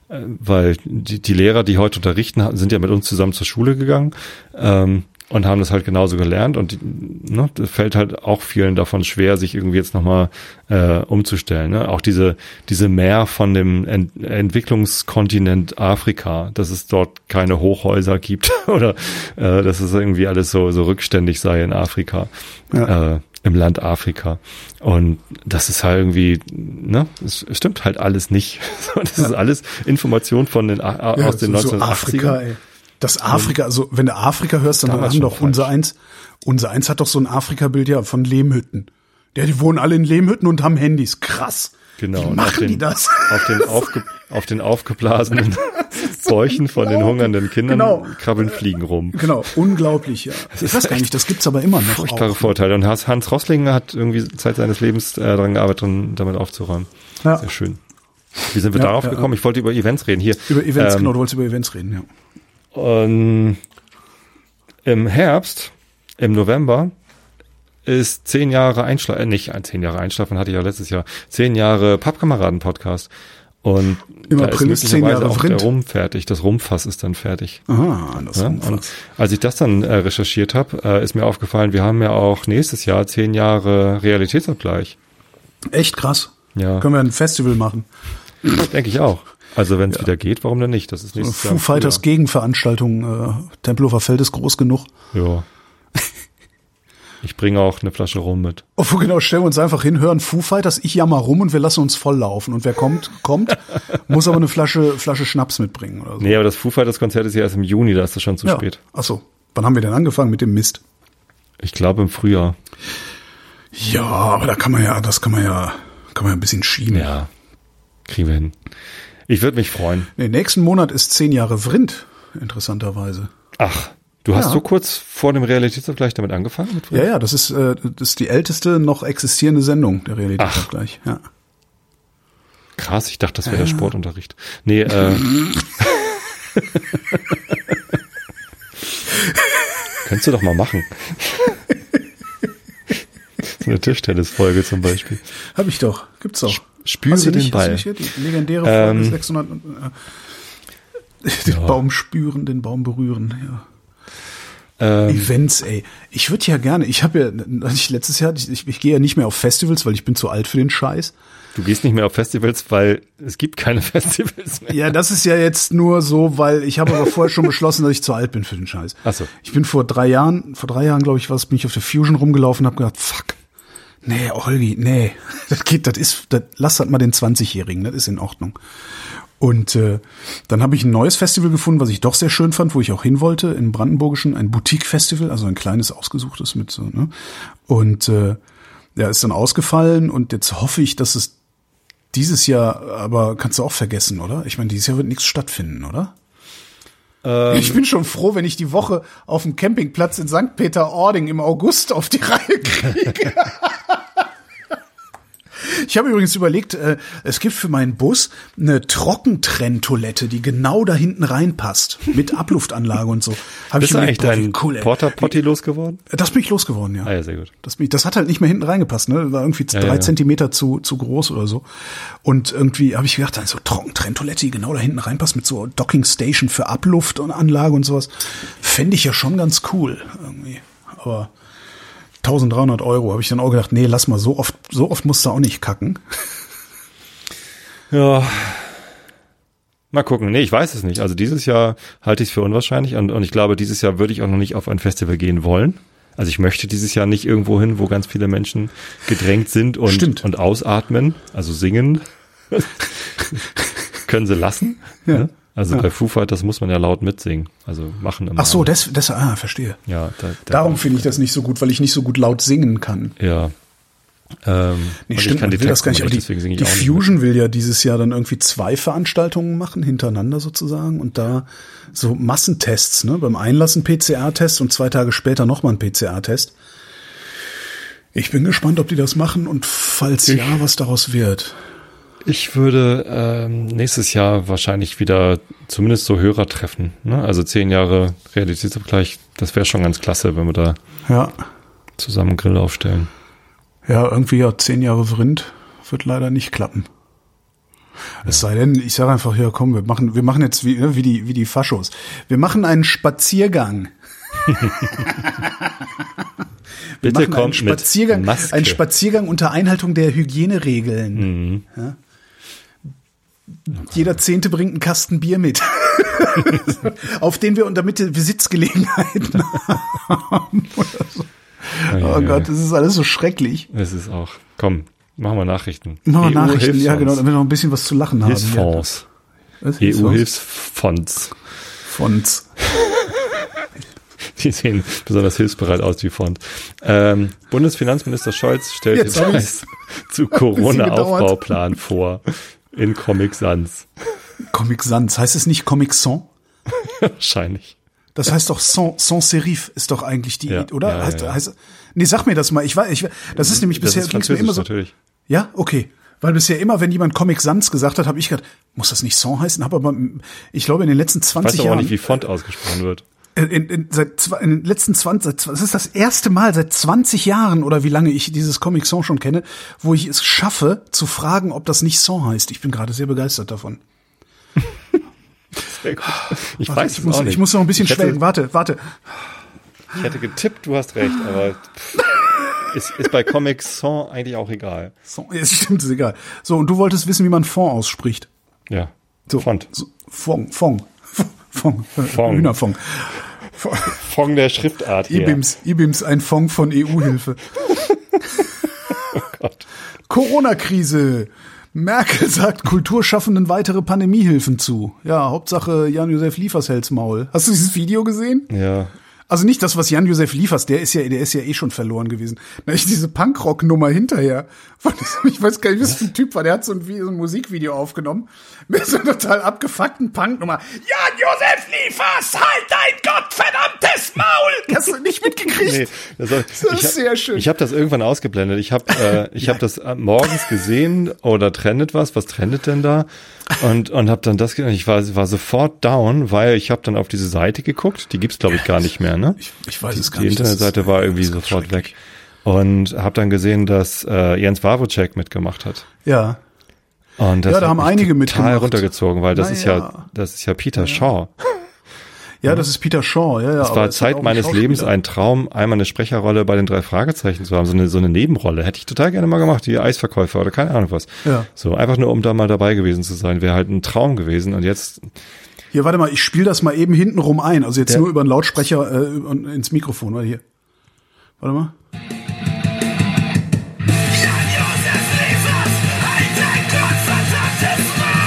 äh, weil die, die Lehrer, die heute unterrichten, sind ja mit uns zusammen zur Schule gegangen. Ähm, und haben das halt genauso gelernt und ne, das fällt halt auch vielen davon schwer, sich irgendwie jetzt nochmal äh, umzustellen. Ne? Auch diese, diese Mehr von dem Ent Entwicklungskontinent Afrika, dass es dort keine Hochhäuser gibt oder äh, dass es irgendwie alles so, so rückständig sei in Afrika. Ja. Äh, im Land Afrika. Und das ist halt irgendwie, ne, es stimmt halt alles nicht. Das ist alles Information von den, ja, aus den so 1980ern. Afrika, ey. Das Afrika, also wenn du Afrika hörst, dann haben doch unser eins, unser eins hat doch so ein Afrika-Bild ja von Lehmhütten. Ja, die wohnen alle in Lehmhütten und haben Handys. Krass. Genau. Wie machen den, die das? Auf den, aufge, auf den aufgeblasenen Bäuchen von den hungernden Kindern genau. krabbeln Fliegen rum. Genau, unglaublich, ja. Ich weiß gar nicht, das gibt's aber immer noch. Furchtbare auch. Vorteile. Und Hans Rossling hat irgendwie Zeit seines Lebens äh, daran gearbeitet, damit aufzuräumen. Ja. Sehr schön. Wie sind wir ja, darauf ja, gekommen? Ich wollte über Events reden. Hier. Über Events, ähm, genau, du wolltest über Events reden, ja. Und Im Herbst, im November, ist zehn Jahre Einschlafen, äh, nicht zehn Jahre Einschlafen hatte ich ja letztes Jahr, zehn Jahre Pappkameraden-Podcast. Und Im da April ist zehn Jahre auch Vrind. der Rum fertig. Das Rumfass ist dann fertig. Aha, das Ja? Rumfass. Als ich das dann äh, recherchiert habe, äh, ist mir aufgefallen, wir haben ja auch nächstes Jahr zehn Jahre Realitätsabgleich. Echt krass. Ja, Können wir ein Festival machen. denke ich auch. Also wenn es wieder geht, warum denn nicht? Das ist nächstes Foo Jahr. Fighters Gegenveranstaltung. Äh, Tempelhofer Feld ist groß genug. Ja. Ich bringe auch eine Flasche Rum mit. Obwohl, genau, stellen wir uns einfach hin, hören Foo Fighters, ich jammer rum und wir lassen uns volllaufen. Und wer kommt, kommt, muss aber eine Flasche, Flasche Schnaps mitbringen oder so. Nee, aber das Foo Fighters Konzert ist ja erst im Juni, da ist es schon zu ja. spät. Ach so. Wann haben wir denn angefangen mit dem Mist? Ich glaube im Frühjahr. Ja, aber da kann man ja, das kann man ja, kann man ja ein bisschen schieben. Ja, kriegen wir hin. Ich würde mich freuen. Nee, nächsten Monat ist zehn Jahre Vrind, interessanterweise. Ach, du hast Ja. so kurz vor dem Realitätsabgleich damit angefangen? Mit Ja, ja, das ist, äh, das ist die älteste noch existierende Sendung der Realitätsabgleich. Ja. Krass, ich dachte, das wäre der Sportunterricht. Nee, äh. Könntest du doch mal machen. so eine Tischtennisfolge zum Beispiel. Hab ich doch. Gibt's doch. Spüre du den nicht, Ball. nicht hier? Die legendäre Ähm, Folge 600. Äh, den Baum spüren, den Baum berühren. Ja. Ähm, Events, ey. Ich würde ja gerne, ich habe ja, ich letztes Jahr, ich, ich, ich gehe ja nicht mehr auf Festivals, weil ich bin zu alt für den Scheiß. du gehst nicht mehr auf Festivals, weil es gibt keine Festivals mehr. Ja, das ist ja jetzt nur so, weil ich habe aber vorher schon beschlossen, dass ich zu alt bin für den Scheiß. Ach so. Ich bin vor drei Jahren, vor drei Jahren, glaube ich, was, bin ich auf der Fusion rumgelaufen und habe gedacht, fuck. Nee, Holgi, nee. Das geht, das ist, das, lass das mal den 20-Jährigen, das ist in Ordnung. Und äh, dann habe ich ein neues Festival gefunden, was ich doch sehr schön fand, wo ich auch hin wollte, im Brandenburgischen, ein Boutique-Festival, also ein kleines, ausgesuchtes mit so, ne? Und äh, ja, ist dann ausgefallen und jetzt hoffe ich, dass es dieses Jahr, aber kannst du auch vergessen, oder? Ich meine, dieses Jahr wird nichts stattfinden, oder? Ähm, Ich bin schon froh, wenn ich die Woche auf dem Campingplatz in St. Peter-Ording im August auf die Reihe kriege. Ich habe übrigens überlegt, äh, es gibt für meinen Bus eine Trockentrenntoilette, die genau da hinten reinpasst, mit Abluftanlage und so. Hab bist du eigentlich boah, dein cool. Porter Potty losgeworden? Das bin ich losgeworden, ja. Ah ja, sehr gut. Das, bin ich- das hat halt nicht mehr hinten reingepasst, ne? War irgendwie Ja, drei ja. Zentimeter zu, zu groß oder so. Und irgendwie habe ich gedacht, so Trockentrenntoilette, die genau da hinten reinpasst, mit so Docking Station für Abluft und Anlage und sowas. Fände ich ja schon ganz cool, irgendwie. Aber 1300 Euro habe ich dann auch gedacht, nee, lass mal, so oft, so oft musst du auch nicht kacken. Ja. Mal gucken. Nee, ich weiß es nicht. Also dieses Jahr halte ich es für unwahrscheinlich und, und ich glaube, dieses Jahr würde ich auch noch nicht auf ein Festival gehen wollen. Also ich möchte dieses Jahr nicht irgendwo hin, wo ganz viele Menschen gedrängt sind und, Stimmt. und ausatmen, also singen. Können sie lassen. Ja. Ne? Also bei Foo Fighters muss man ja laut mitsingen. Also machen immer. Ach so, das, das, ah, verstehe. Ja, da, da, Darum finde ich das nicht so gut, weil ich nicht so gut laut singen kann. Ja. Ähm, Nee, stimmt, ich man die will das gar nicht. Aber die, ich die Fusion will ja dieses Jahr dann irgendwie zwei Veranstaltungen machen, hintereinander sozusagen. Und da so Massentests, ne? Beim Einlassen PCR-Test und zwei Tage später nochmal ein PCR-Test. Ich bin gespannt, ob die das machen und falls ja, was daraus wird. Ich würde ähm, nächstes Jahr wahrscheinlich wieder zumindest so Hörer treffen. Ne? Also zehn Jahre Realitätsabgleich, das wäre schon ganz klasse, wenn wir da Ja. zusammen einen Grill aufstellen. Ja, irgendwie ja, zehn Jahre Vrind wird leider nicht klappen. Es sei denn, ich sage einfach, ja komm, wir machen, wir machen jetzt wie, ne, wie die, wie die Faschos. Wir machen einen Spaziergang. Bitte machen einen kommt mit Spaziergang, Maske. einen Spaziergang unter Einhaltung der Hygieneregeln. Ja? Jeder Zehnte bringt einen Kasten Bier mit, auf den wir, und damit wir Sitzgelegenheiten haben. So. Oh Gott, das ist alles so schrecklich. Es ist auch. Komm, machen wir Nachrichten. Machen wir EU Nachrichten, ja genau, damit wir noch ein bisschen was zu lachen haben. Hilfsfonds. EU-Hilfsfonds. Fonds. Die sehen besonders hilfsbereit aus, die Fonds. Ähm, Bundesfinanzminister Scholz stellt Jetzt hab Details zu. Corona-Aufbauplan vor. In Comic Sans. Comic Sans. Heißt es nicht Comic Sans? Wahrscheinlich. Das heißt doch Sans, Sans Serif ist doch eigentlich die, Ja, oder? ja, heißt, ja. heißt, nee, sag mir das mal. Ich weiß, ich, das ist nämlich bisher ist ging's mir immer so. natürlich. Ja, okay. Weil bisher immer, wenn jemand Comic Sans gesagt hat, habe ich gedacht, muss das nicht Sans heißen? Habe aber, ich glaube, in den letzten Ich 20 weiß aber auch Jahren. nicht, wie Font ausgesprochen wird. In, in, seit zwei- in den letzten 20, das ist das erste Mal seit 20 Jahren oder wie lange ich dieses Comic Song schon kenne, wo ich es schaffe zu fragen, ob das nicht Song heißt. Ich bin gerade sehr begeistert davon. Sehr gut. Ich Warte, weiß ich es muss, auch nicht. ich muss noch ein bisschen hätte, schwelgen. Warte, warte. Ich hätte getippt, du hast recht, aber ist, ist bei Comics Song eigentlich auch egal. Song, ja, stimmt, ist egal. So, und du wolltest wissen, wie man Fond ausspricht. Ja. So, Font. So, Fong, Fong. Fong. Fong. Hühnerfong. Von der Schriftart her. IBIMS, IBIMS, ein Fong von EU-Hilfe. Oh. Corona-Krise. Merkel sagt Kulturschaffenden weitere Pandemiehilfen zu. Ja, Hauptsache Jan-Josef Liefers hält's Maul. Hast du dieses Video gesehen? Ja. Also nicht das, was Jan-Josef Liefers, der ist ja, der ist ja eh schon verloren gewesen. Na, ich diese Punkrock-Nummer hinterher. Ich weiß gar nicht, was für ein Typ war. Der hat so ein, so ein Musikvideo aufgenommen. Mit so einer total abgefuckten Punknummer. Jan-Josef Liefers, halt dein gottverdammtes Maul! Hast du nicht mitgekriegt? Nee, das, war, Das ich ist hab- sehr schön. Ich habe das irgendwann ausgeblendet. Ich habe äh, ich hab das äh, morgens gesehen oder trendet was? Was trendet denn da? Und und habe dann das ich war war sofort down, weil ich habe dann auf diese Seite geguckt, die gibt's glaube ich gar nicht mehr, ne? Ich, ich weiß es gar Die nicht. Ist- Internetseite war irgendwie sofort weg. Und habe dann gesehen, dass äh, Jens Wawrcek mitgemacht hat. Ja. Und das Ja, da haben einige total mitgemacht. runtergezogen, weil das Na ist ja, ja. das ist ja Peter Shaw. Ja, das ist Peter Shaw. Ja, ja, Es war Zeit meines Lebens ein Traum, einmal eine Sprecherrolle bei den drei Fragezeichen zu haben, so eine, so eine Nebenrolle. Hätte ich total gerne mal gemacht, wie Eisverkäufer oder keine Ahnung was. Ja. So, einfach nur, um da mal dabei gewesen zu sein, wäre halt ein Traum gewesen. Und jetzt, Hier, warte mal, ich spiele das mal eben hintenrum ein. Also jetzt Ja. nur über einen Lautsprecher äh, und ins Mikrofon. Warte hier. Warte mal.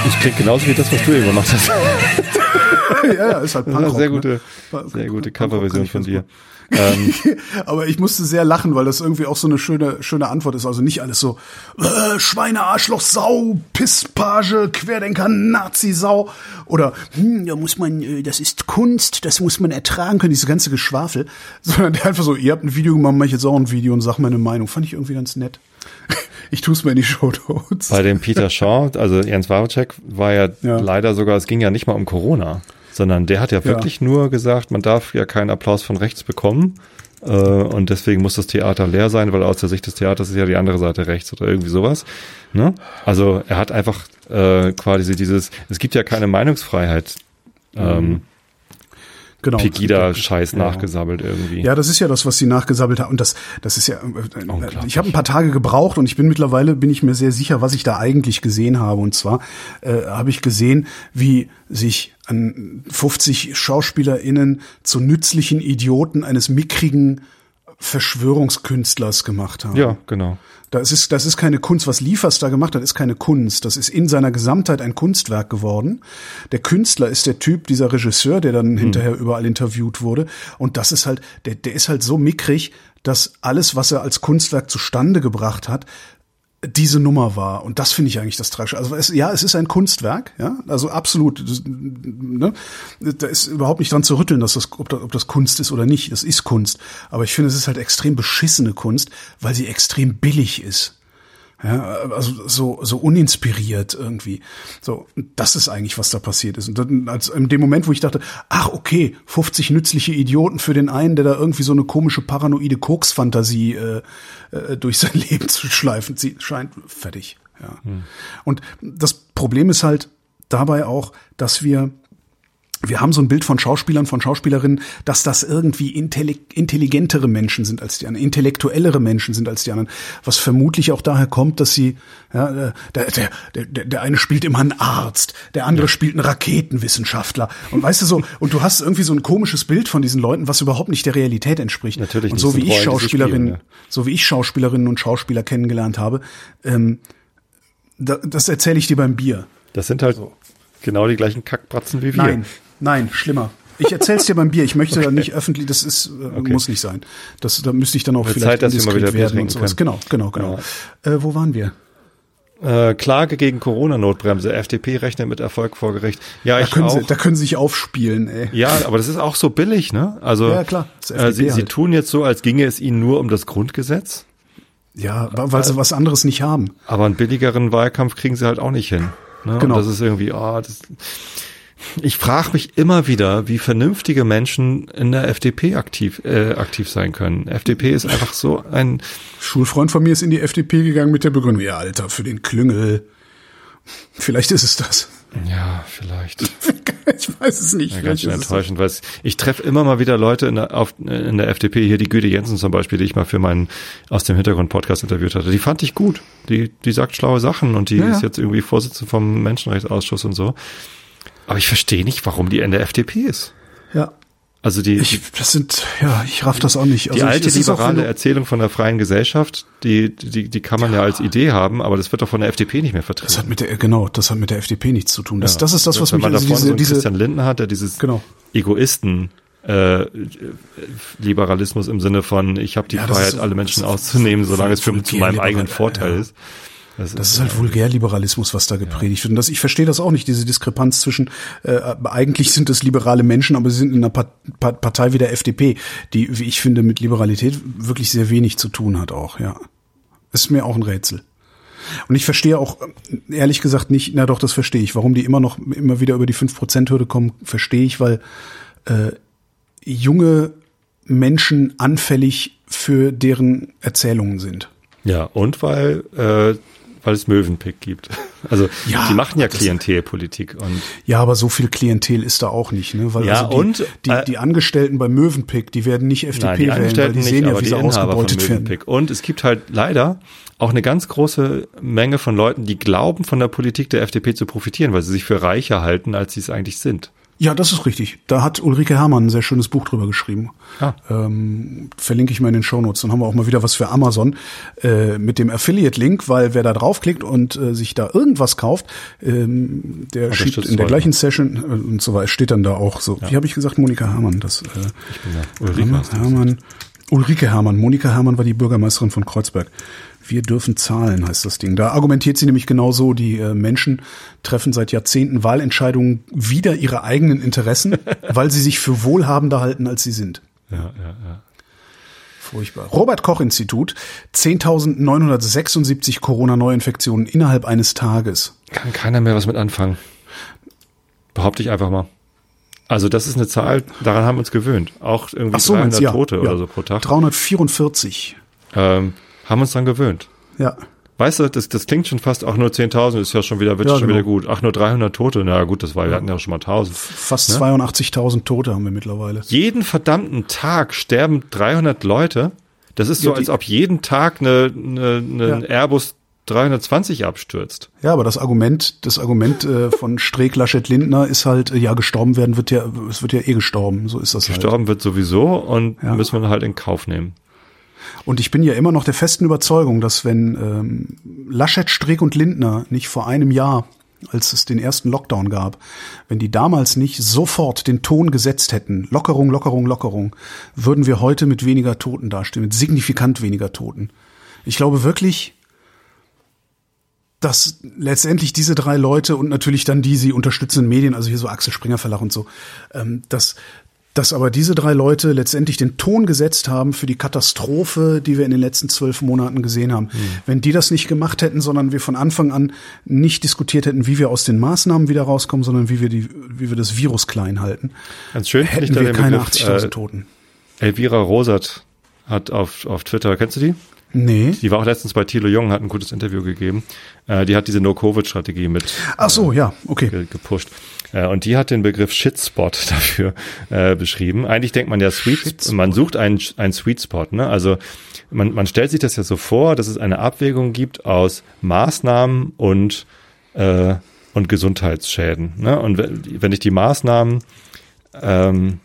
ich klingt genauso wie das, was du eben gemacht hast. ja, ja, ist halt ist Punkrock. sehr ne? gute, Punkrock sehr gute Coverversion von dir. gut. Aber ich musste sehr lachen, weil das irgendwie auch so eine schöne, schöne Antwort ist. Also nicht alles so äh, Schweine, Arschloch, Sau, Pisspage, Querdenker, Nazi, Sau oder hm, da muss man, äh, das ist Kunst, das muss man ertragen können, diese ganze Geschwafel, sondern der einfach so, ihr habt ein Video gemacht, mach ich jetzt auch ein Video und sag meine Meinung. Fand ich irgendwie ganz nett. Ich tu's mir in die Show Notes. Bei dem Peter Shaw, also Jens Wawrcek, war ja, Ja. leider sogar, es ging ja nicht mal um Corona, sondern der hat ja wirklich nur gesagt, man darf ja keinen Applaus von rechts bekommen. Äh, und deswegen muss das Theater leer sein, weil aus der Sicht des Theaters ist ja die andere Seite rechts oder irgendwie sowas. Ne? Also er hat einfach äh, quasi dieses, es gibt ja keine Meinungsfreiheit. Ähm, Genau. Pegida-Scheiß nachgesabbelt irgendwie. Ja, das ist ja das, was sie nachgesabbelt haben. Und das, das ist ja, äh, Unglaublich. ich habe ein paar Tage gebraucht und ich bin mittlerweile, bin ich mir sehr sicher, was ich da eigentlich gesehen habe. Und zwar äh, habe ich gesehen, wie sich an 50 SchauspielerInnen zu nützlichen Idioten eines mickrigen Verschwörungskünstlers gemacht haben. ja genau. Das ist, das ist keine Kunst. Was Liefers da gemacht hat, ist keine Kunst. Das ist in seiner Gesamtheit ein Kunstwerk geworden. Der Künstler ist der Typ, dieser Regisseur, der dann hinterher überall interviewt wurde. Und das ist halt, der, der ist halt so mickrig, dass alles, was er als Kunstwerk zustande gebracht hat, diese Nummer war. Und das finde ich eigentlich das Tragische. Also es, ja, es ist ein Kunstwerk, ja, also absolut. Ne? Da ist überhaupt nicht dran zu rütteln, dass das, ob, das, ob das Kunst ist oder nicht. Das ist Kunst. Aber ich finde, es ist halt extrem beschissene Kunst, weil sie extrem billig ist. Ja, also so, so uninspiriert irgendwie. So, das ist eigentlich, was da passiert ist. Und dann, als in dem Moment, wo ich dachte, ach okay, 50 nützliche Idioten für den einen, der da irgendwie so eine komische paranoide Koks-Fantasie äh, äh, durch sein Leben zu schleifen zieht, scheint fertig. Ja. Und das Problem ist halt dabei auch, dass wir wir haben so ein Bild von Schauspielern, von Schauspielerinnen, dass das irgendwie intelli- intelligentere Menschen sind als die anderen, intellektuellere Menschen sind als die anderen, was vermutlich auch daher kommt, dass sie, ja, der, der, der, der eine spielt immer einen Arzt, der andere spielt einen Raketenwissenschaftler und weißt du so, und du hast irgendwie so ein komisches Bild von diesen Leuten, was überhaupt nicht der Realität entspricht. Natürlich und so wie ich Schauspielerinnen, ja. so wie ich Schauspielerinnen und Schauspieler kennengelernt habe, ähm, da, das erzähle ich dir beim Bier. Das sind halt genau die gleichen Kackbratzen wie wir. Nein, nein, schlimmer. Ich erzähl's dir beim Bier. Ich möchte da nicht öffentlich, das ist, äh, muss nicht sein. Das, da müsste ich dann auch Wird vielleicht Zeit, dass wir wieder werden und sowas. können. Genau, genau, genau. Äh, wo waren wir? Äh, Klage gegen Corona-Notbremse. FDP rechnet mit Erfolg vor Gericht. Ja, Da ich können, auch. sie, da können sie sich aufspielen, ey. ja, aber das ist auch so billig, ne? Also Ja, klar. Äh, sie, FDP sie halt. tun jetzt so, als ginge es ihnen nur um das Grundgesetz, Ja, weil sie was anderes nicht haben. aber einen billigeren Wahlkampf kriegen sie halt auch nicht hin. Ne? Genau. Und das ist irgendwie, ah, das, Ich frage mich immer wieder, wie vernünftige Menschen in der FDP aktiv, äh, aktiv sein können. FDP ist einfach so ein. Schulfreund von mir ist in die FDP gegangen mit der Begründung, ja, Alter, für den Klüngel. Vielleicht ist es das. Ja, vielleicht. ich weiß es nicht. Ja, ganz schön enttäuschend, weil ich treffe immer mal wieder Leute in der, auf, in der FDP, hier die Güte Jensen zum Beispiel, die ich mal für meinen aus dem Hintergrund Podcast interviewt hatte. Die fand ich gut. Die, die sagt schlaue Sachen und die ja, ist jetzt irgendwie Vorsitzende vom Menschenrechtsausschuss und so. Aber ich verstehe nicht, warum die in der FDP ist. Ja. Also die, ich, das sind, ja, ich raff das auch nicht. Also die alte liberale Erzählung von der freien Gesellschaft, die, die, die kann man ja. ja. als Idee haben, aber das wird doch von der FDP nicht mehr vertreten. Das hat mit der, genau, das hat mit der FDP nichts zu tun. Das, ja. das ist das, was Wenn mich, man also diese, so diese, Christian Lindner hat, der dieses genau. Egoisten, äh, Liberalismus im Sinne von, ich habe die ja, Freiheit, so, alle Menschen auszunehmen, solange es für, zu meinem eigenen Vorteil ist. Das, das ist, ist halt Vulgärliberalismus, was da gepredigt ja. wird. Und das, ich verstehe das auch nicht, diese Diskrepanz zwischen, äh, eigentlich sind es liberale Menschen, aber sie sind in einer Partei wie der FDP, die, wie ich finde, mit Liberalität wirklich sehr wenig zu tun hat auch, ja. Ist mir auch ein Rätsel. Und ich verstehe auch, ehrlich gesagt nicht, na doch, das verstehe ich. Warum die immer noch, immer wieder über die 5%-Hürde kommen, verstehe ich, weil äh, junge Menschen anfällig für deren Erzählungen sind. Ja, und weil äh, weil es Möwenpick gibt. Also ja, die machen ja Klientelpolitik und ja, aber so viel Klientel ist da auch nicht, ne? Weil ja, also die, und die, äh, die Angestellten bei Möwenpick, die werden nicht FDP nein, die wählen, weil die nicht, sehen ja, wie sie ausgebeutet werden. Und es gibt halt leider auch eine ganz große Menge von Leuten, die glauben, von der Politik der FDP zu profitieren, weil sie sich für reicher halten, als sie es eigentlich sind. Ja, das ist richtig. Da hat Ulrike Herrmann ein sehr schönes Buch drüber geschrieben. Ah. Ähm, verlinke ich mal in den Shownotes. Dann haben wir auch mal wieder was für Amazon äh, mit dem Affiliate-Link, weil wer da draufklickt und äh, sich da irgendwas kauft, ähm, der schiebt in der gleichen Session äh, und so weiter, steht dann da auch so. Ja. Wie habe ich gesagt, Monika Herrmann? Das, äh, ich bin ja Ulrike Herrmann. Ulrike Herrmann. Monika Herrmann war die Bürgermeisterin von Kreuzberg. Wir dürfen zahlen, heißt das Ding. Da argumentiert sie nämlich genau so, die äh, Menschen treffen seit Jahrzehnten Wahlentscheidungen wider ihre eigenen Interessen, weil sie sich für wohlhabender halten, als sie sind. Ja, ja, ja. Furchtbar. Robert Koch Institut, 10.976 Corona-Neuinfektionen innerhalb eines Tages. Kann keiner mehr was mit anfangen. Behaupte ich einfach mal. Also das ist eine Zahl, daran haben wir uns gewöhnt. Auch irgendwie so, 300 ja, Tote ja. oder so pro Tag. 344. Ähm, haben uns dann gewöhnt. Ja. Weißt du, das, das klingt schon fast, ach nur 10.000 ist ja schon wieder, wird ja, schon genau. wieder gut. Ach nur 300 Tote, na gut, das war, wir hatten ja schon mal 1.000. Fast ne? 82.000 Tote haben wir mittlerweile. Jeden verdammten Tag sterben 300 Leute. Das ist so, ja, als ob jeden Tag eine, eine, eine ja. Airbus 320 abstürzt. Ja, aber das Argument, das Argument äh, von Streeck, Laschet, Lindner ist halt, äh, ja, gestorben werden wird ja, es wird ja eh gestorben. So ist das gestorben halt. Gestorben wird sowieso und ja. müssen wir halt in Kauf nehmen. Und ich bin ja immer noch der festen Überzeugung, dass wenn ähm, Laschet, Streeck und Lindner nicht vor einem Jahr, als es den ersten Lockdown gab, wenn die damals nicht sofort den Ton gesetzt hätten, Lockerung, Lockerung, Lockerung, würden wir heute mit weniger Toten dastehen, mit signifikant weniger Toten. Ich glaube wirklich, dass letztendlich diese drei Leute und natürlich dann die sie unterstützenden Medien, also hier so Axel Springer Verlag und so, ähm, dass dass aber diese drei Leute letztendlich den Ton gesetzt haben für die Katastrophe, die wir in den letzten zwölf Monaten gesehen haben. Mhm. Wenn die das nicht gemacht hätten, sondern wir von Anfang an nicht diskutiert hätten, wie wir aus den Maßnahmen wieder rauskommen, sondern wie wir die, wie wir das Virus klein halten, Ganz schön hätten wir keine 80.000 äh, Toten. Elvira Rosert hat auf, auf Twitter, kennst du die? Nee. Die war auch letztens bei Thilo Jung, hat ein gutes Interview gegeben. Äh, die hat diese No-Covid-Strategie mit Ach so, äh, ja, okay. Ge gepusht. Äh, und die hat den Begriff Shitspot dafür äh, beschrieben. Eigentlich denkt man ja Sweet, Shitspot. man sucht einen, einen Sweet Spot. Ne? Also man, man stellt sich das ja so vor, dass es eine Abwägung gibt aus Maßnahmen und äh, und Gesundheitsschäden. Ne? Und wenn ich die Maßnahmen ähm,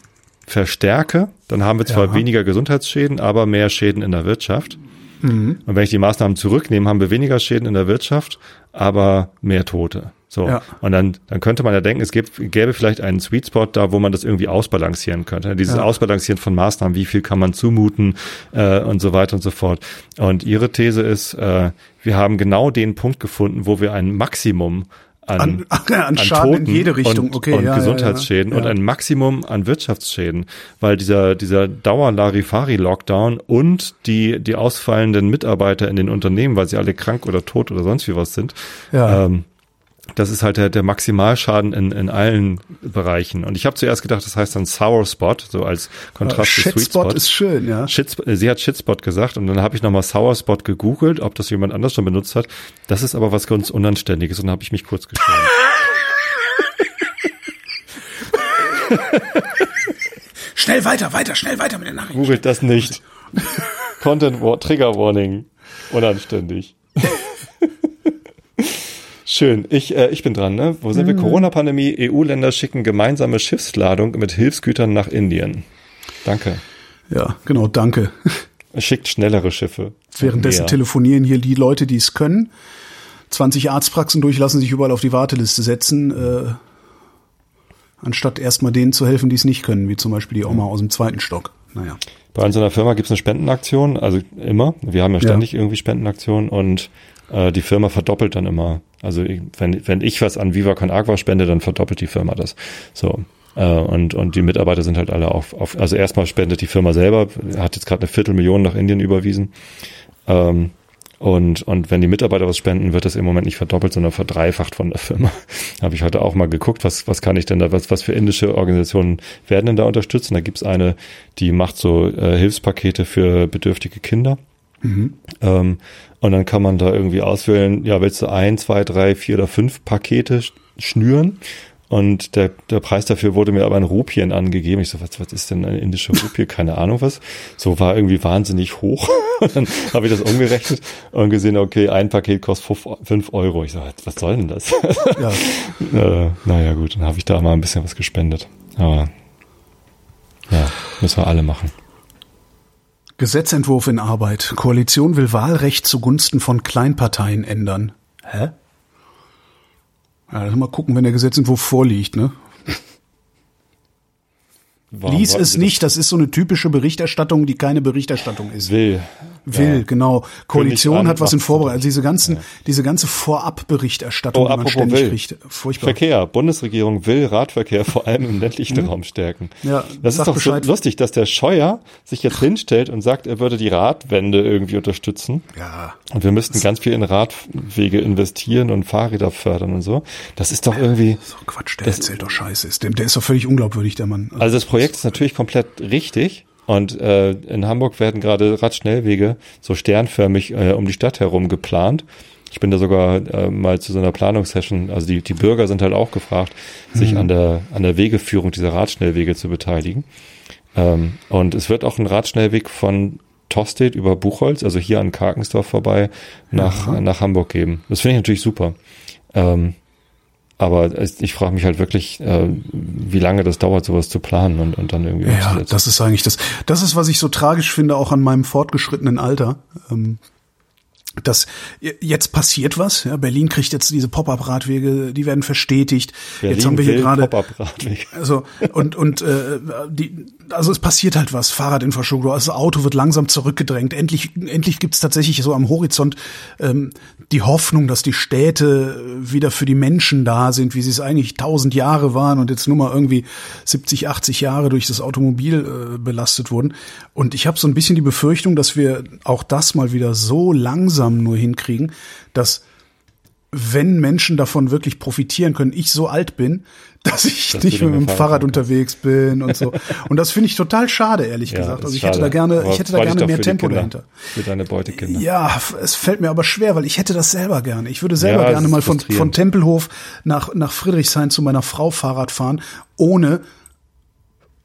verstärke, dann haben wir zwar ja. weniger Gesundheitsschäden, aber mehr Schäden in der Wirtschaft. Mhm. Und wenn ich die Maßnahmen zurücknehme, haben wir weniger Schäden in der Wirtschaft, aber mehr Tote. So. Ja. Und dann, dann könnte man ja denken, es gibt, gäbe vielleicht einen Sweet Spot da, wo man das irgendwie ausbalancieren könnte. Dieses ja. Ausbalancieren von Maßnahmen, wie viel kann man zumuten äh, und so weiter und so fort. Und ihre These ist, äh, wir haben genau den Punkt gefunden, wo wir ein Maximum an, an, an, an Schaden Toten in jede Richtung und, okay, und ja, Gesundheitsschäden ja, ja. und ein Maximum an Wirtschaftsschäden, weil dieser dieser Dauer-Larifari-Lockdown und die die ausfallenden Mitarbeiter in den Unternehmen, weil sie alle krank oder tot oder sonst wie was sind, ja. ähm, Das ist halt der, der Maximalschaden in, in allen Bereichen. Und ich habe zuerst gedacht, das heißt dann Sour Spot, so als Kontrast zu Sweet Spot. ist schön, ja. Shitspot, sie hat Shitspot gesagt und dann habe ich nochmal Sour Spot gegoogelt, ob das jemand anders schon benutzt hat. Das ist aber was ganz Unanständiges und dann habe ich mich kurz geschämt. Schnell weiter, weiter, schnell weiter mit den Nachrichten. Googelt das nicht. Content War Trigger Warning. Unanständig. Schön. Ich, äh, ich bin dran, ne? Wo sind wir? Corona-Pandemie. EU-Länder schicken gemeinsame Schiffsladung mit Hilfsgütern nach Indien. Danke. Ja, genau, danke. Schickt schnellere Schiffe. Währenddessen Mehr. telefonieren hier die Leute, die es können. 20 Arztpraxen durchlassen, sich überall auf die Warteliste setzen, äh, anstatt erstmal denen zu helfen, die es nicht können, wie zum Beispiel die Oma aus dem zweiten Stock. Naja. Bei uns in der Firma gibt es eine Spendenaktion, also immer. Wir haben ja ständig irgendwie Spendenaktionen und äh, die Firma verdoppelt dann immer. Also wenn, wenn ich was an Viva Con Agua spende, dann verdoppelt die Firma das. So. Äh, und, und die Mitarbeiter sind halt alle auf, auf also erstmal spendet die Firma selber, hat jetzt gerade eine Viertelmillion nach Indien überwiesen. Ähm, und, und wenn die Mitarbeiter was spenden, wird das im Moment nicht verdoppelt, sondern verdreifacht von der Firma. Habe ich heute auch mal geguckt, was, was kann ich denn da, was, was für indische Organisationen werden denn da unterstützt? Und da gibt's eine, die macht so äh, Hilfspakete für bedürftige Kinder. Ähm, und dann kann man da irgendwie auswählen, ja, willst du ein, zwei, drei, vier oder fünf Pakete sch- schnüren? Und der, der Preis dafür wurde mir aber in Rupien angegeben. Ich so, was, was ist denn eine indische Rupie? Keine Ahnung was. So war irgendwie wahnsinnig hoch. Und dann habe ich das umgerechnet und gesehen, okay, ein Paket kostet fünf- fünf Euro. Ich so, was soll denn das? Ja. äh, naja gut, dann habe ich da mal ein bisschen was gespendet. Aber ja, müssen wir alle machen. Gesetzentwurf in Arbeit. Koalition will Wahlrecht zugunsten von Kleinparteien ändern. Hä? Ja, mal gucken, wenn der Gesetzentwurf vorliegt, ne? Warum Lies es nicht, das ist so eine typische Berichterstattung, die keine Berichterstattung ist. das? Will. Will, Ja. genau. Koalition an, hat was in Vorbereitung. Also diese ganzen, diese ganze Vorabberichterstattung, Oh, die man ständig will. kriegt. Furchtbar. Verkehr. Bundesregierung will Radverkehr vor allem im ländlichen Raum stärken. Mhm. Ja, das ist doch Bescheid. so lustig, dass der Scheuer sich jetzt hinstellt und sagt, er würde die Radwende irgendwie unterstützen. Ja. Und wir müssten ganz viel in Radwege investieren und Fahrräder fördern und so. Das ist doch irgendwie, So Quatsch, der erzählt doch Scheiße. Ist, der, der ist doch völlig unglaubwürdig, der Mann. also das Projekt ist natürlich komplett richtig. Und äh, in Hamburg werden gerade Radschnellwege so sternförmig äh, um die Stadt herum geplant. Ich bin da sogar äh, mal zu so einer Planungssession, also die, die Bürger sind halt auch gefragt, sich an der an der Wegeführung dieser Radschnellwege zu beteiligen. Ähm, und es wird auch ein Radschnellweg von Tostedt über Buchholz, also hier an Karkensdorf vorbei, nach, nach Hamburg geben. Das finde ich natürlich super. Ähm, aber ich frage mich halt wirklich, äh, wie lange das dauert, sowas zu planen und, und dann irgendwie Ja, das ist eigentlich das. Das ist, was ich so tragisch finde, auch an meinem fortgeschrittenen Alter. Ähm, dass jetzt passiert was. Ja, Berlin kriegt jetzt diese Pop-up-Radwege, die werden verstetigt. Berlin jetzt haben wir hier gerade. Also und und äh, die, also es passiert halt was. Fahrradinfrastruktur, also das Auto wird langsam zurückgedrängt. Endlich endlich gibt's tatsächlich so am Horizont ähm, die Hoffnung, dass die Städte wieder für die Menschen da sind, wie sie es eigentlich tausend Jahre waren und jetzt nur mal irgendwie 70, 80 Jahre durch das Automobil äh, belastet wurden. Und ich habe so ein bisschen die Befürchtung, dass wir auch das mal wieder so langsam nur hinkriegen, dass wenn Menschen davon wirklich profitieren können, ich so alt bin, dass ich Dass nicht mit dem Fahrrad fahren unterwegs bin und so. Und das finde ich total schade, ehrlich Ja, gesagt. Also ich hätte da gerne, Aber ich hätte da gerne mehr Tempo Kinder, dahinter. Für deine Beutekinder. Ja, es fällt mir aber schwer, weil ich hätte das selber gerne. Ich würde selber Ja, gerne mal von, von Tempelhof nach, nach Friedrichshain zu meiner Frau Fahrrad fahren, ohne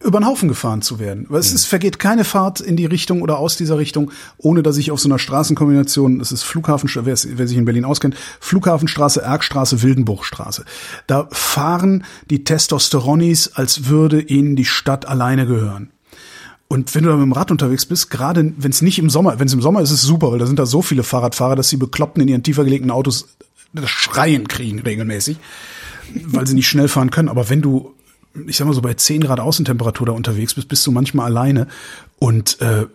über den Haufen gefahren zu werden. Weil es ist, vergeht keine Fahrt in die Richtung oder aus dieser Richtung, ohne dass ich auf so einer Straßenkombination, das ist Flughafen, wer, es- wer sich in Berlin auskennt, Flughafenstraße, Erkstraße, Wildenbruchstraße. Da fahren die Testosteronis, als würde ihnen die Stadt alleine gehören. Und wenn du da mit dem Rad unterwegs bist, gerade wenn es nicht im Sommer, wenn es im Sommer ist, ist es super, weil da sind da so viele Fahrradfahrer, dass sie Bekloppten in ihren tiefer gelegten Autos das Schreien kriegen regelmäßig, weil sie nicht schnell fahren können. Aber wenn du, ich sag mal so bei 10 Grad Außentemperatur da unterwegs bist, bist du manchmal alleine und äh,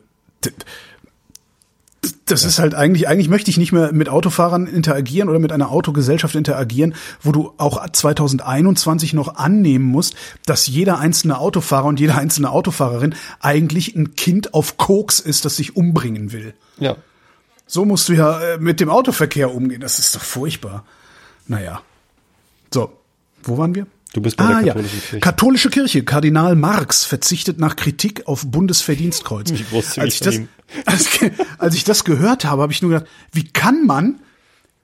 das ist halt eigentlich, eigentlich möchte ich nicht mehr mit Autofahrern interagieren oder mit einer Autogesellschaft interagieren, wo du auch 2021 noch annehmen musst, dass jeder einzelne Autofahrer und jede einzelne Autofahrerin eigentlich ein Kind auf Koks ist, das sich umbringen will. Ja. So musst du ja äh, mit dem Autoverkehr umgehen. Das ist doch furchtbar. Naja. So, wo waren wir? Du bist bei ah, der ja. katholischen Kirche. Katholische Kirche. Kardinal Marx verzichtet nach Kritik auf Bundesverdienstkreuz. Ich wusste als, ich das, als, als ich das gehört habe, habe ich nur gedacht, wie kann man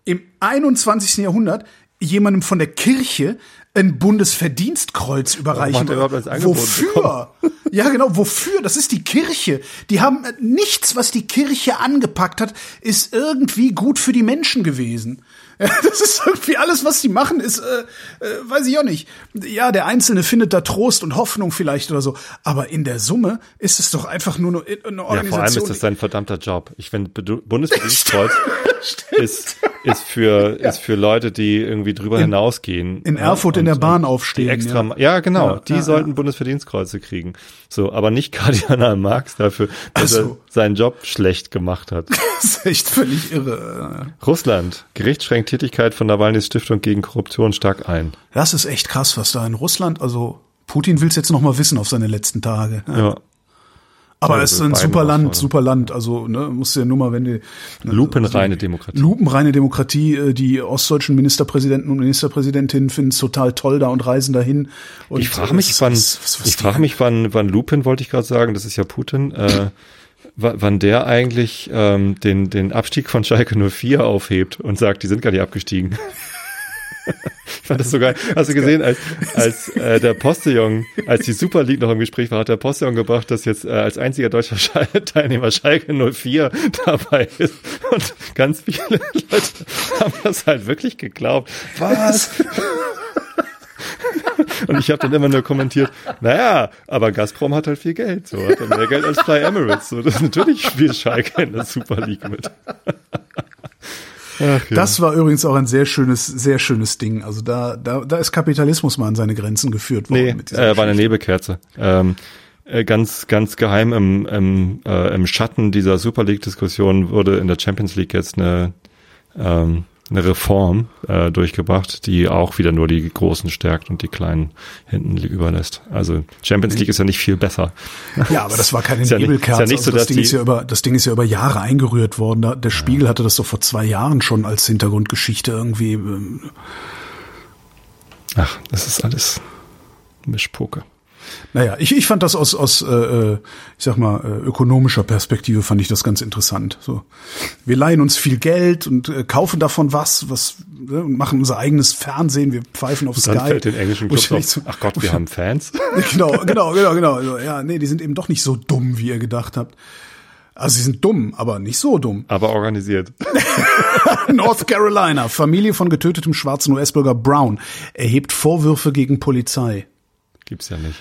im 21. Jahrhundert jemandem von der Kirche ein Bundesverdienstkreuz überreichen? er Wofür? Ja, genau, wofür? Das ist die Kirche. Die haben äh, nichts, was die Kirche angepackt hat, ist irgendwie gut für die Menschen gewesen. Das ist irgendwie alles, was die machen, ist, äh, äh, weiß ich auch nicht. Ja, der Einzelne findet da Trost und Hoffnung vielleicht oder so. Aber in der Summe ist es doch einfach nur eine eine Ja, Organisation. vor allem ist das sein verdammter Job. Ich finde, Bedu- Ist, ist für, ist für Leute, die irgendwie drüber hinausgehen. in Ja, Erfurt in und- der Bahn aufstehen, extra, ja. ja, genau. Ja, die ja, sollten Bundesverdienstkreuze kriegen. So, aber nicht Kardinal Marx dafür, dass Ach er so. seinen Job schlecht gemacht hat. Das ist echt völlig irre. Russland. Gericht schränkt Tätigkeit von Nawalnys Stiftung gegen Korruption stark ein. Das ist echt krass, was da in Russland, also Putin will es jetzt noch mal wissen auf seine letzten Tage. Ja. Aber es ist also ein super Land, super Land. Also ne, musst du ja nur mal, wenn die Lupenreine Demokratie. lupenreine Demokratie, äh, die ostdeutschen Ministerpräsidenten und Ministerpräsidentinnen finden es total toll da und reisen dahin. Und Ich frage mich, wann, was- was- was ich frage mich, wann, wann Lupin, wollte ich gerade sagen, das ist ja Putin, äh, wa- wann der eigentlich ähm, den, den Abstieg von Schalke 04 aufhebt und sagt, die sind gar nicht abgestiegen. Ich fand das so geil. Hast du gesehen, als, als äh, der Postillon, als die Super League noch im Gespräch war, hat der Postillon gebracht, dass jetzt äh, als einziger deutscher Schal Teilnehmer Schalke 04 dabei ist. Und ganz viele Leute haben das halt wirklich geglaubt. Was? Und ich habe dann immer nur kommentiert, naja, aber Gazprom hat halt viel Geld, so hat er mehr Geld als Fly Emirates. So, das natürlich spielt Schalke in der Super League mit. Ach, ja. Das war übrigens auch ein sehr schönes, sehr schönes Ding. Also da, da, da ist Kapitalismus mal an seine Grenzen geführt worden. nee, mit äh, war eine. Nebenkerze. Ähm, äh, ganz, ganz geheim im, im, äh, im Schatten dieser Super League-Diskussion wurde in der Champions League jetzt eine, ähm, eine Reform äh, durchgebracht, die auch wieder nur die Großen stärkt und die Kleinen hinten überlässt. Also Champions League ist ja nicht viel besser. Ja, aber das war keine Ist ja nicht- Nebelkerze. ist ja nicht so, also das, Ding ist ja über, das Ding ist ja über Jahre eingerührt worden. Der Spiegel hatte das doch vor zwei Jahren schon als Hintergrundgeschichte irgendwie. ähm, Ach, das ist alles Mischpoke. Naja, ich, ich fand das aus, aus äh, äh, ich sag mal, äh, ökonomischer Perspektive fand ich das ganz interessant. So, wir leihen uns viel Geld und äh, kaufen davon was, was ne, und machen unser eigenes Fernsehen. Wir pfeifen auf Dann Sky. fällt den englischen Clubs auf, ach Gott, wir haben Fans. genau, genau, genau, genau. Also, Ja, nee, die sind eben doch nicht so dumm, wie ihr gedacht habt. Also sie sind dumm, aber nicht so dumm. Aber organisiert. North Carolina, Familie von getötetem schwarzen US-Bürger Brown erhebt Vorwürfe gegen Polizei. Gibt's ja nicht.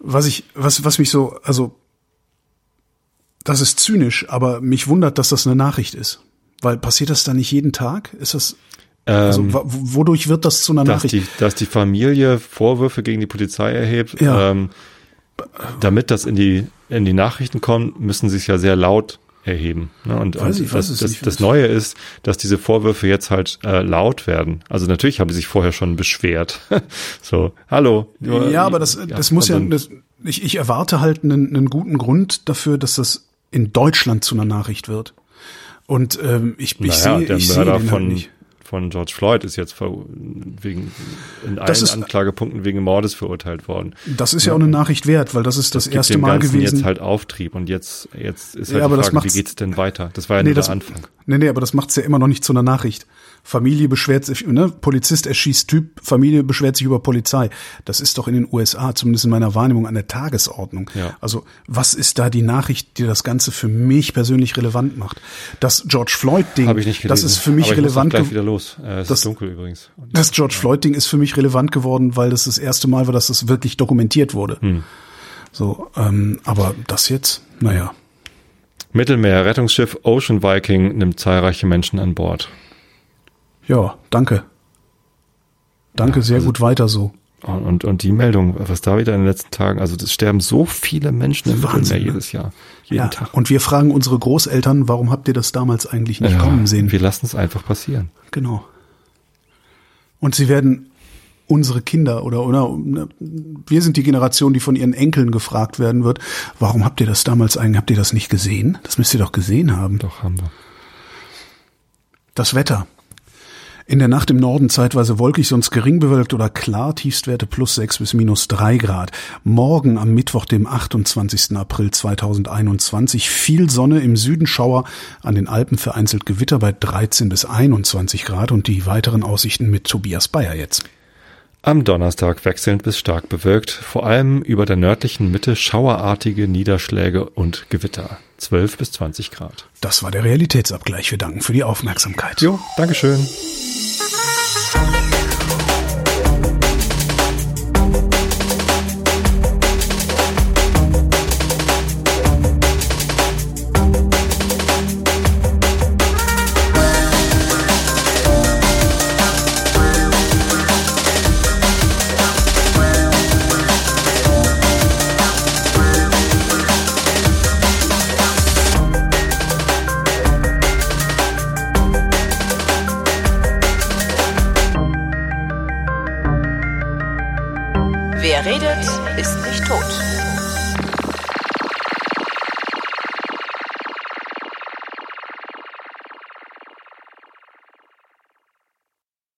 Was ich, was, was mich so, also, das ist zynisch, aber mich wundert, dass das eine Nachricht ist. Weil passiert das da nicht jeden Tag? Ist das, also, Ähm, wodurch wird das zu einer dass, Nachricht? die, dass die Familie Vorwürfe gegen die Polizei erhebt. Ja. Ähm, damit das in die, in die Nachrichten kommt, müssen sie es ja sehr laut erheben. Ne? Und, und ich, das, das, das Neue ist, dass diese Vorwürfe jetzt halt äh, laut werden. Also natürlich haben sie sich vorher schon beschwert. so, hallo. Ja, aber das, das muss ja, dann- das, ich, ich erwarte halt einen, einen guten Grund dafür, dass das in Deutschland zu einer Nachricht wird. Und ähm, ich, ich naja, sehe, ich sehe Mörder den halt von, nicht. Von George Floyd ist jetzt wegen, in allen Das ist- Anklagepunkten wegen Mordes verurteilt worden. Das ist ja auch eine Nachricht wert, weil das ist das, gibt erste Mal gewesen. jetzt halt Auftrieb und jetzt, jetzt ist halt Ja, die das Frage, wie geht's denn weiter? Das war ja Nee, nur das, der Anfang. Nee, nee, aber das macht's ja immer noch nicht zu einer Nachricht. Familie beschwert sich, ne? Polizist erschießt Typ, Familie beschwert sich über Polizei. Das ist doch in den USA, zumindest in meiner Wahrnehmung, an der Tagesordnung. Ja. Also, was ist da die Nachricht, die das Ganze für mich persönlich relevant macht? Das George Floyd-Ding, das ist für mich aber ich muss relevant. gleich ge- wieder los. Äh, es Das- ist dunkel übrigens. Das George Floyd-Ding ist für mich relevant geworden, weil das das erste Mal war, dass das wirklich dokumentiert wurde. Hm. So, ähm, aber das jetzt, naja. Mittelmeer, Rettungsschiff Ocean Viking nimmt zahlreiche Menschen an Bord. Ja, danke. Danke, sehr also- gut weiter so. Und, und, und die Meldung, was da wieder in den letzten Tagen, also es sterben so viele Menschen im Wahnsinn, Mittelmeer ne? jedes Jahr. Jeden Ja, Tag. und wir fragen unsere Großeltern, warum habt ihr das damals eigentlich nicht Ja, kommen sehen? Wir lassen es einfach passieren. Genau. Und sie werden unsere Kinder oder oder ne, wir sind die Generation, die von ihren Enkeln gefragt werden wird, warum habt ihr das damals eigentlich, habt ihr das nicht gesehen? Das müsst ihr doch gesehen haben. Doch, haben wir. Das Wetter. In der Nacht im Norden zeitweise wolkig, sonst gering bewölkt oder klar, Tiefstwerte plus 6 bis minus 3 Grad. Morgen am Mittwoch, dem 28. April 2021, viel Sonne, im Süden Schauer, an den Alpen vereinzelt Gewitter bei 13 bis 21 Grad und die weiteren Aussichten mit Tobias Bayer jetzt. Am Donnerstag wechselnd bis stark bewölkt, vor allem über der nördlichen Mitte schauerartige Niederschläge und Gewitter. 12 bis 20 Grad. Das war der Realitätsabgleich. Wir danken für die Aufmerksamkeit. Jo, Dankeschön.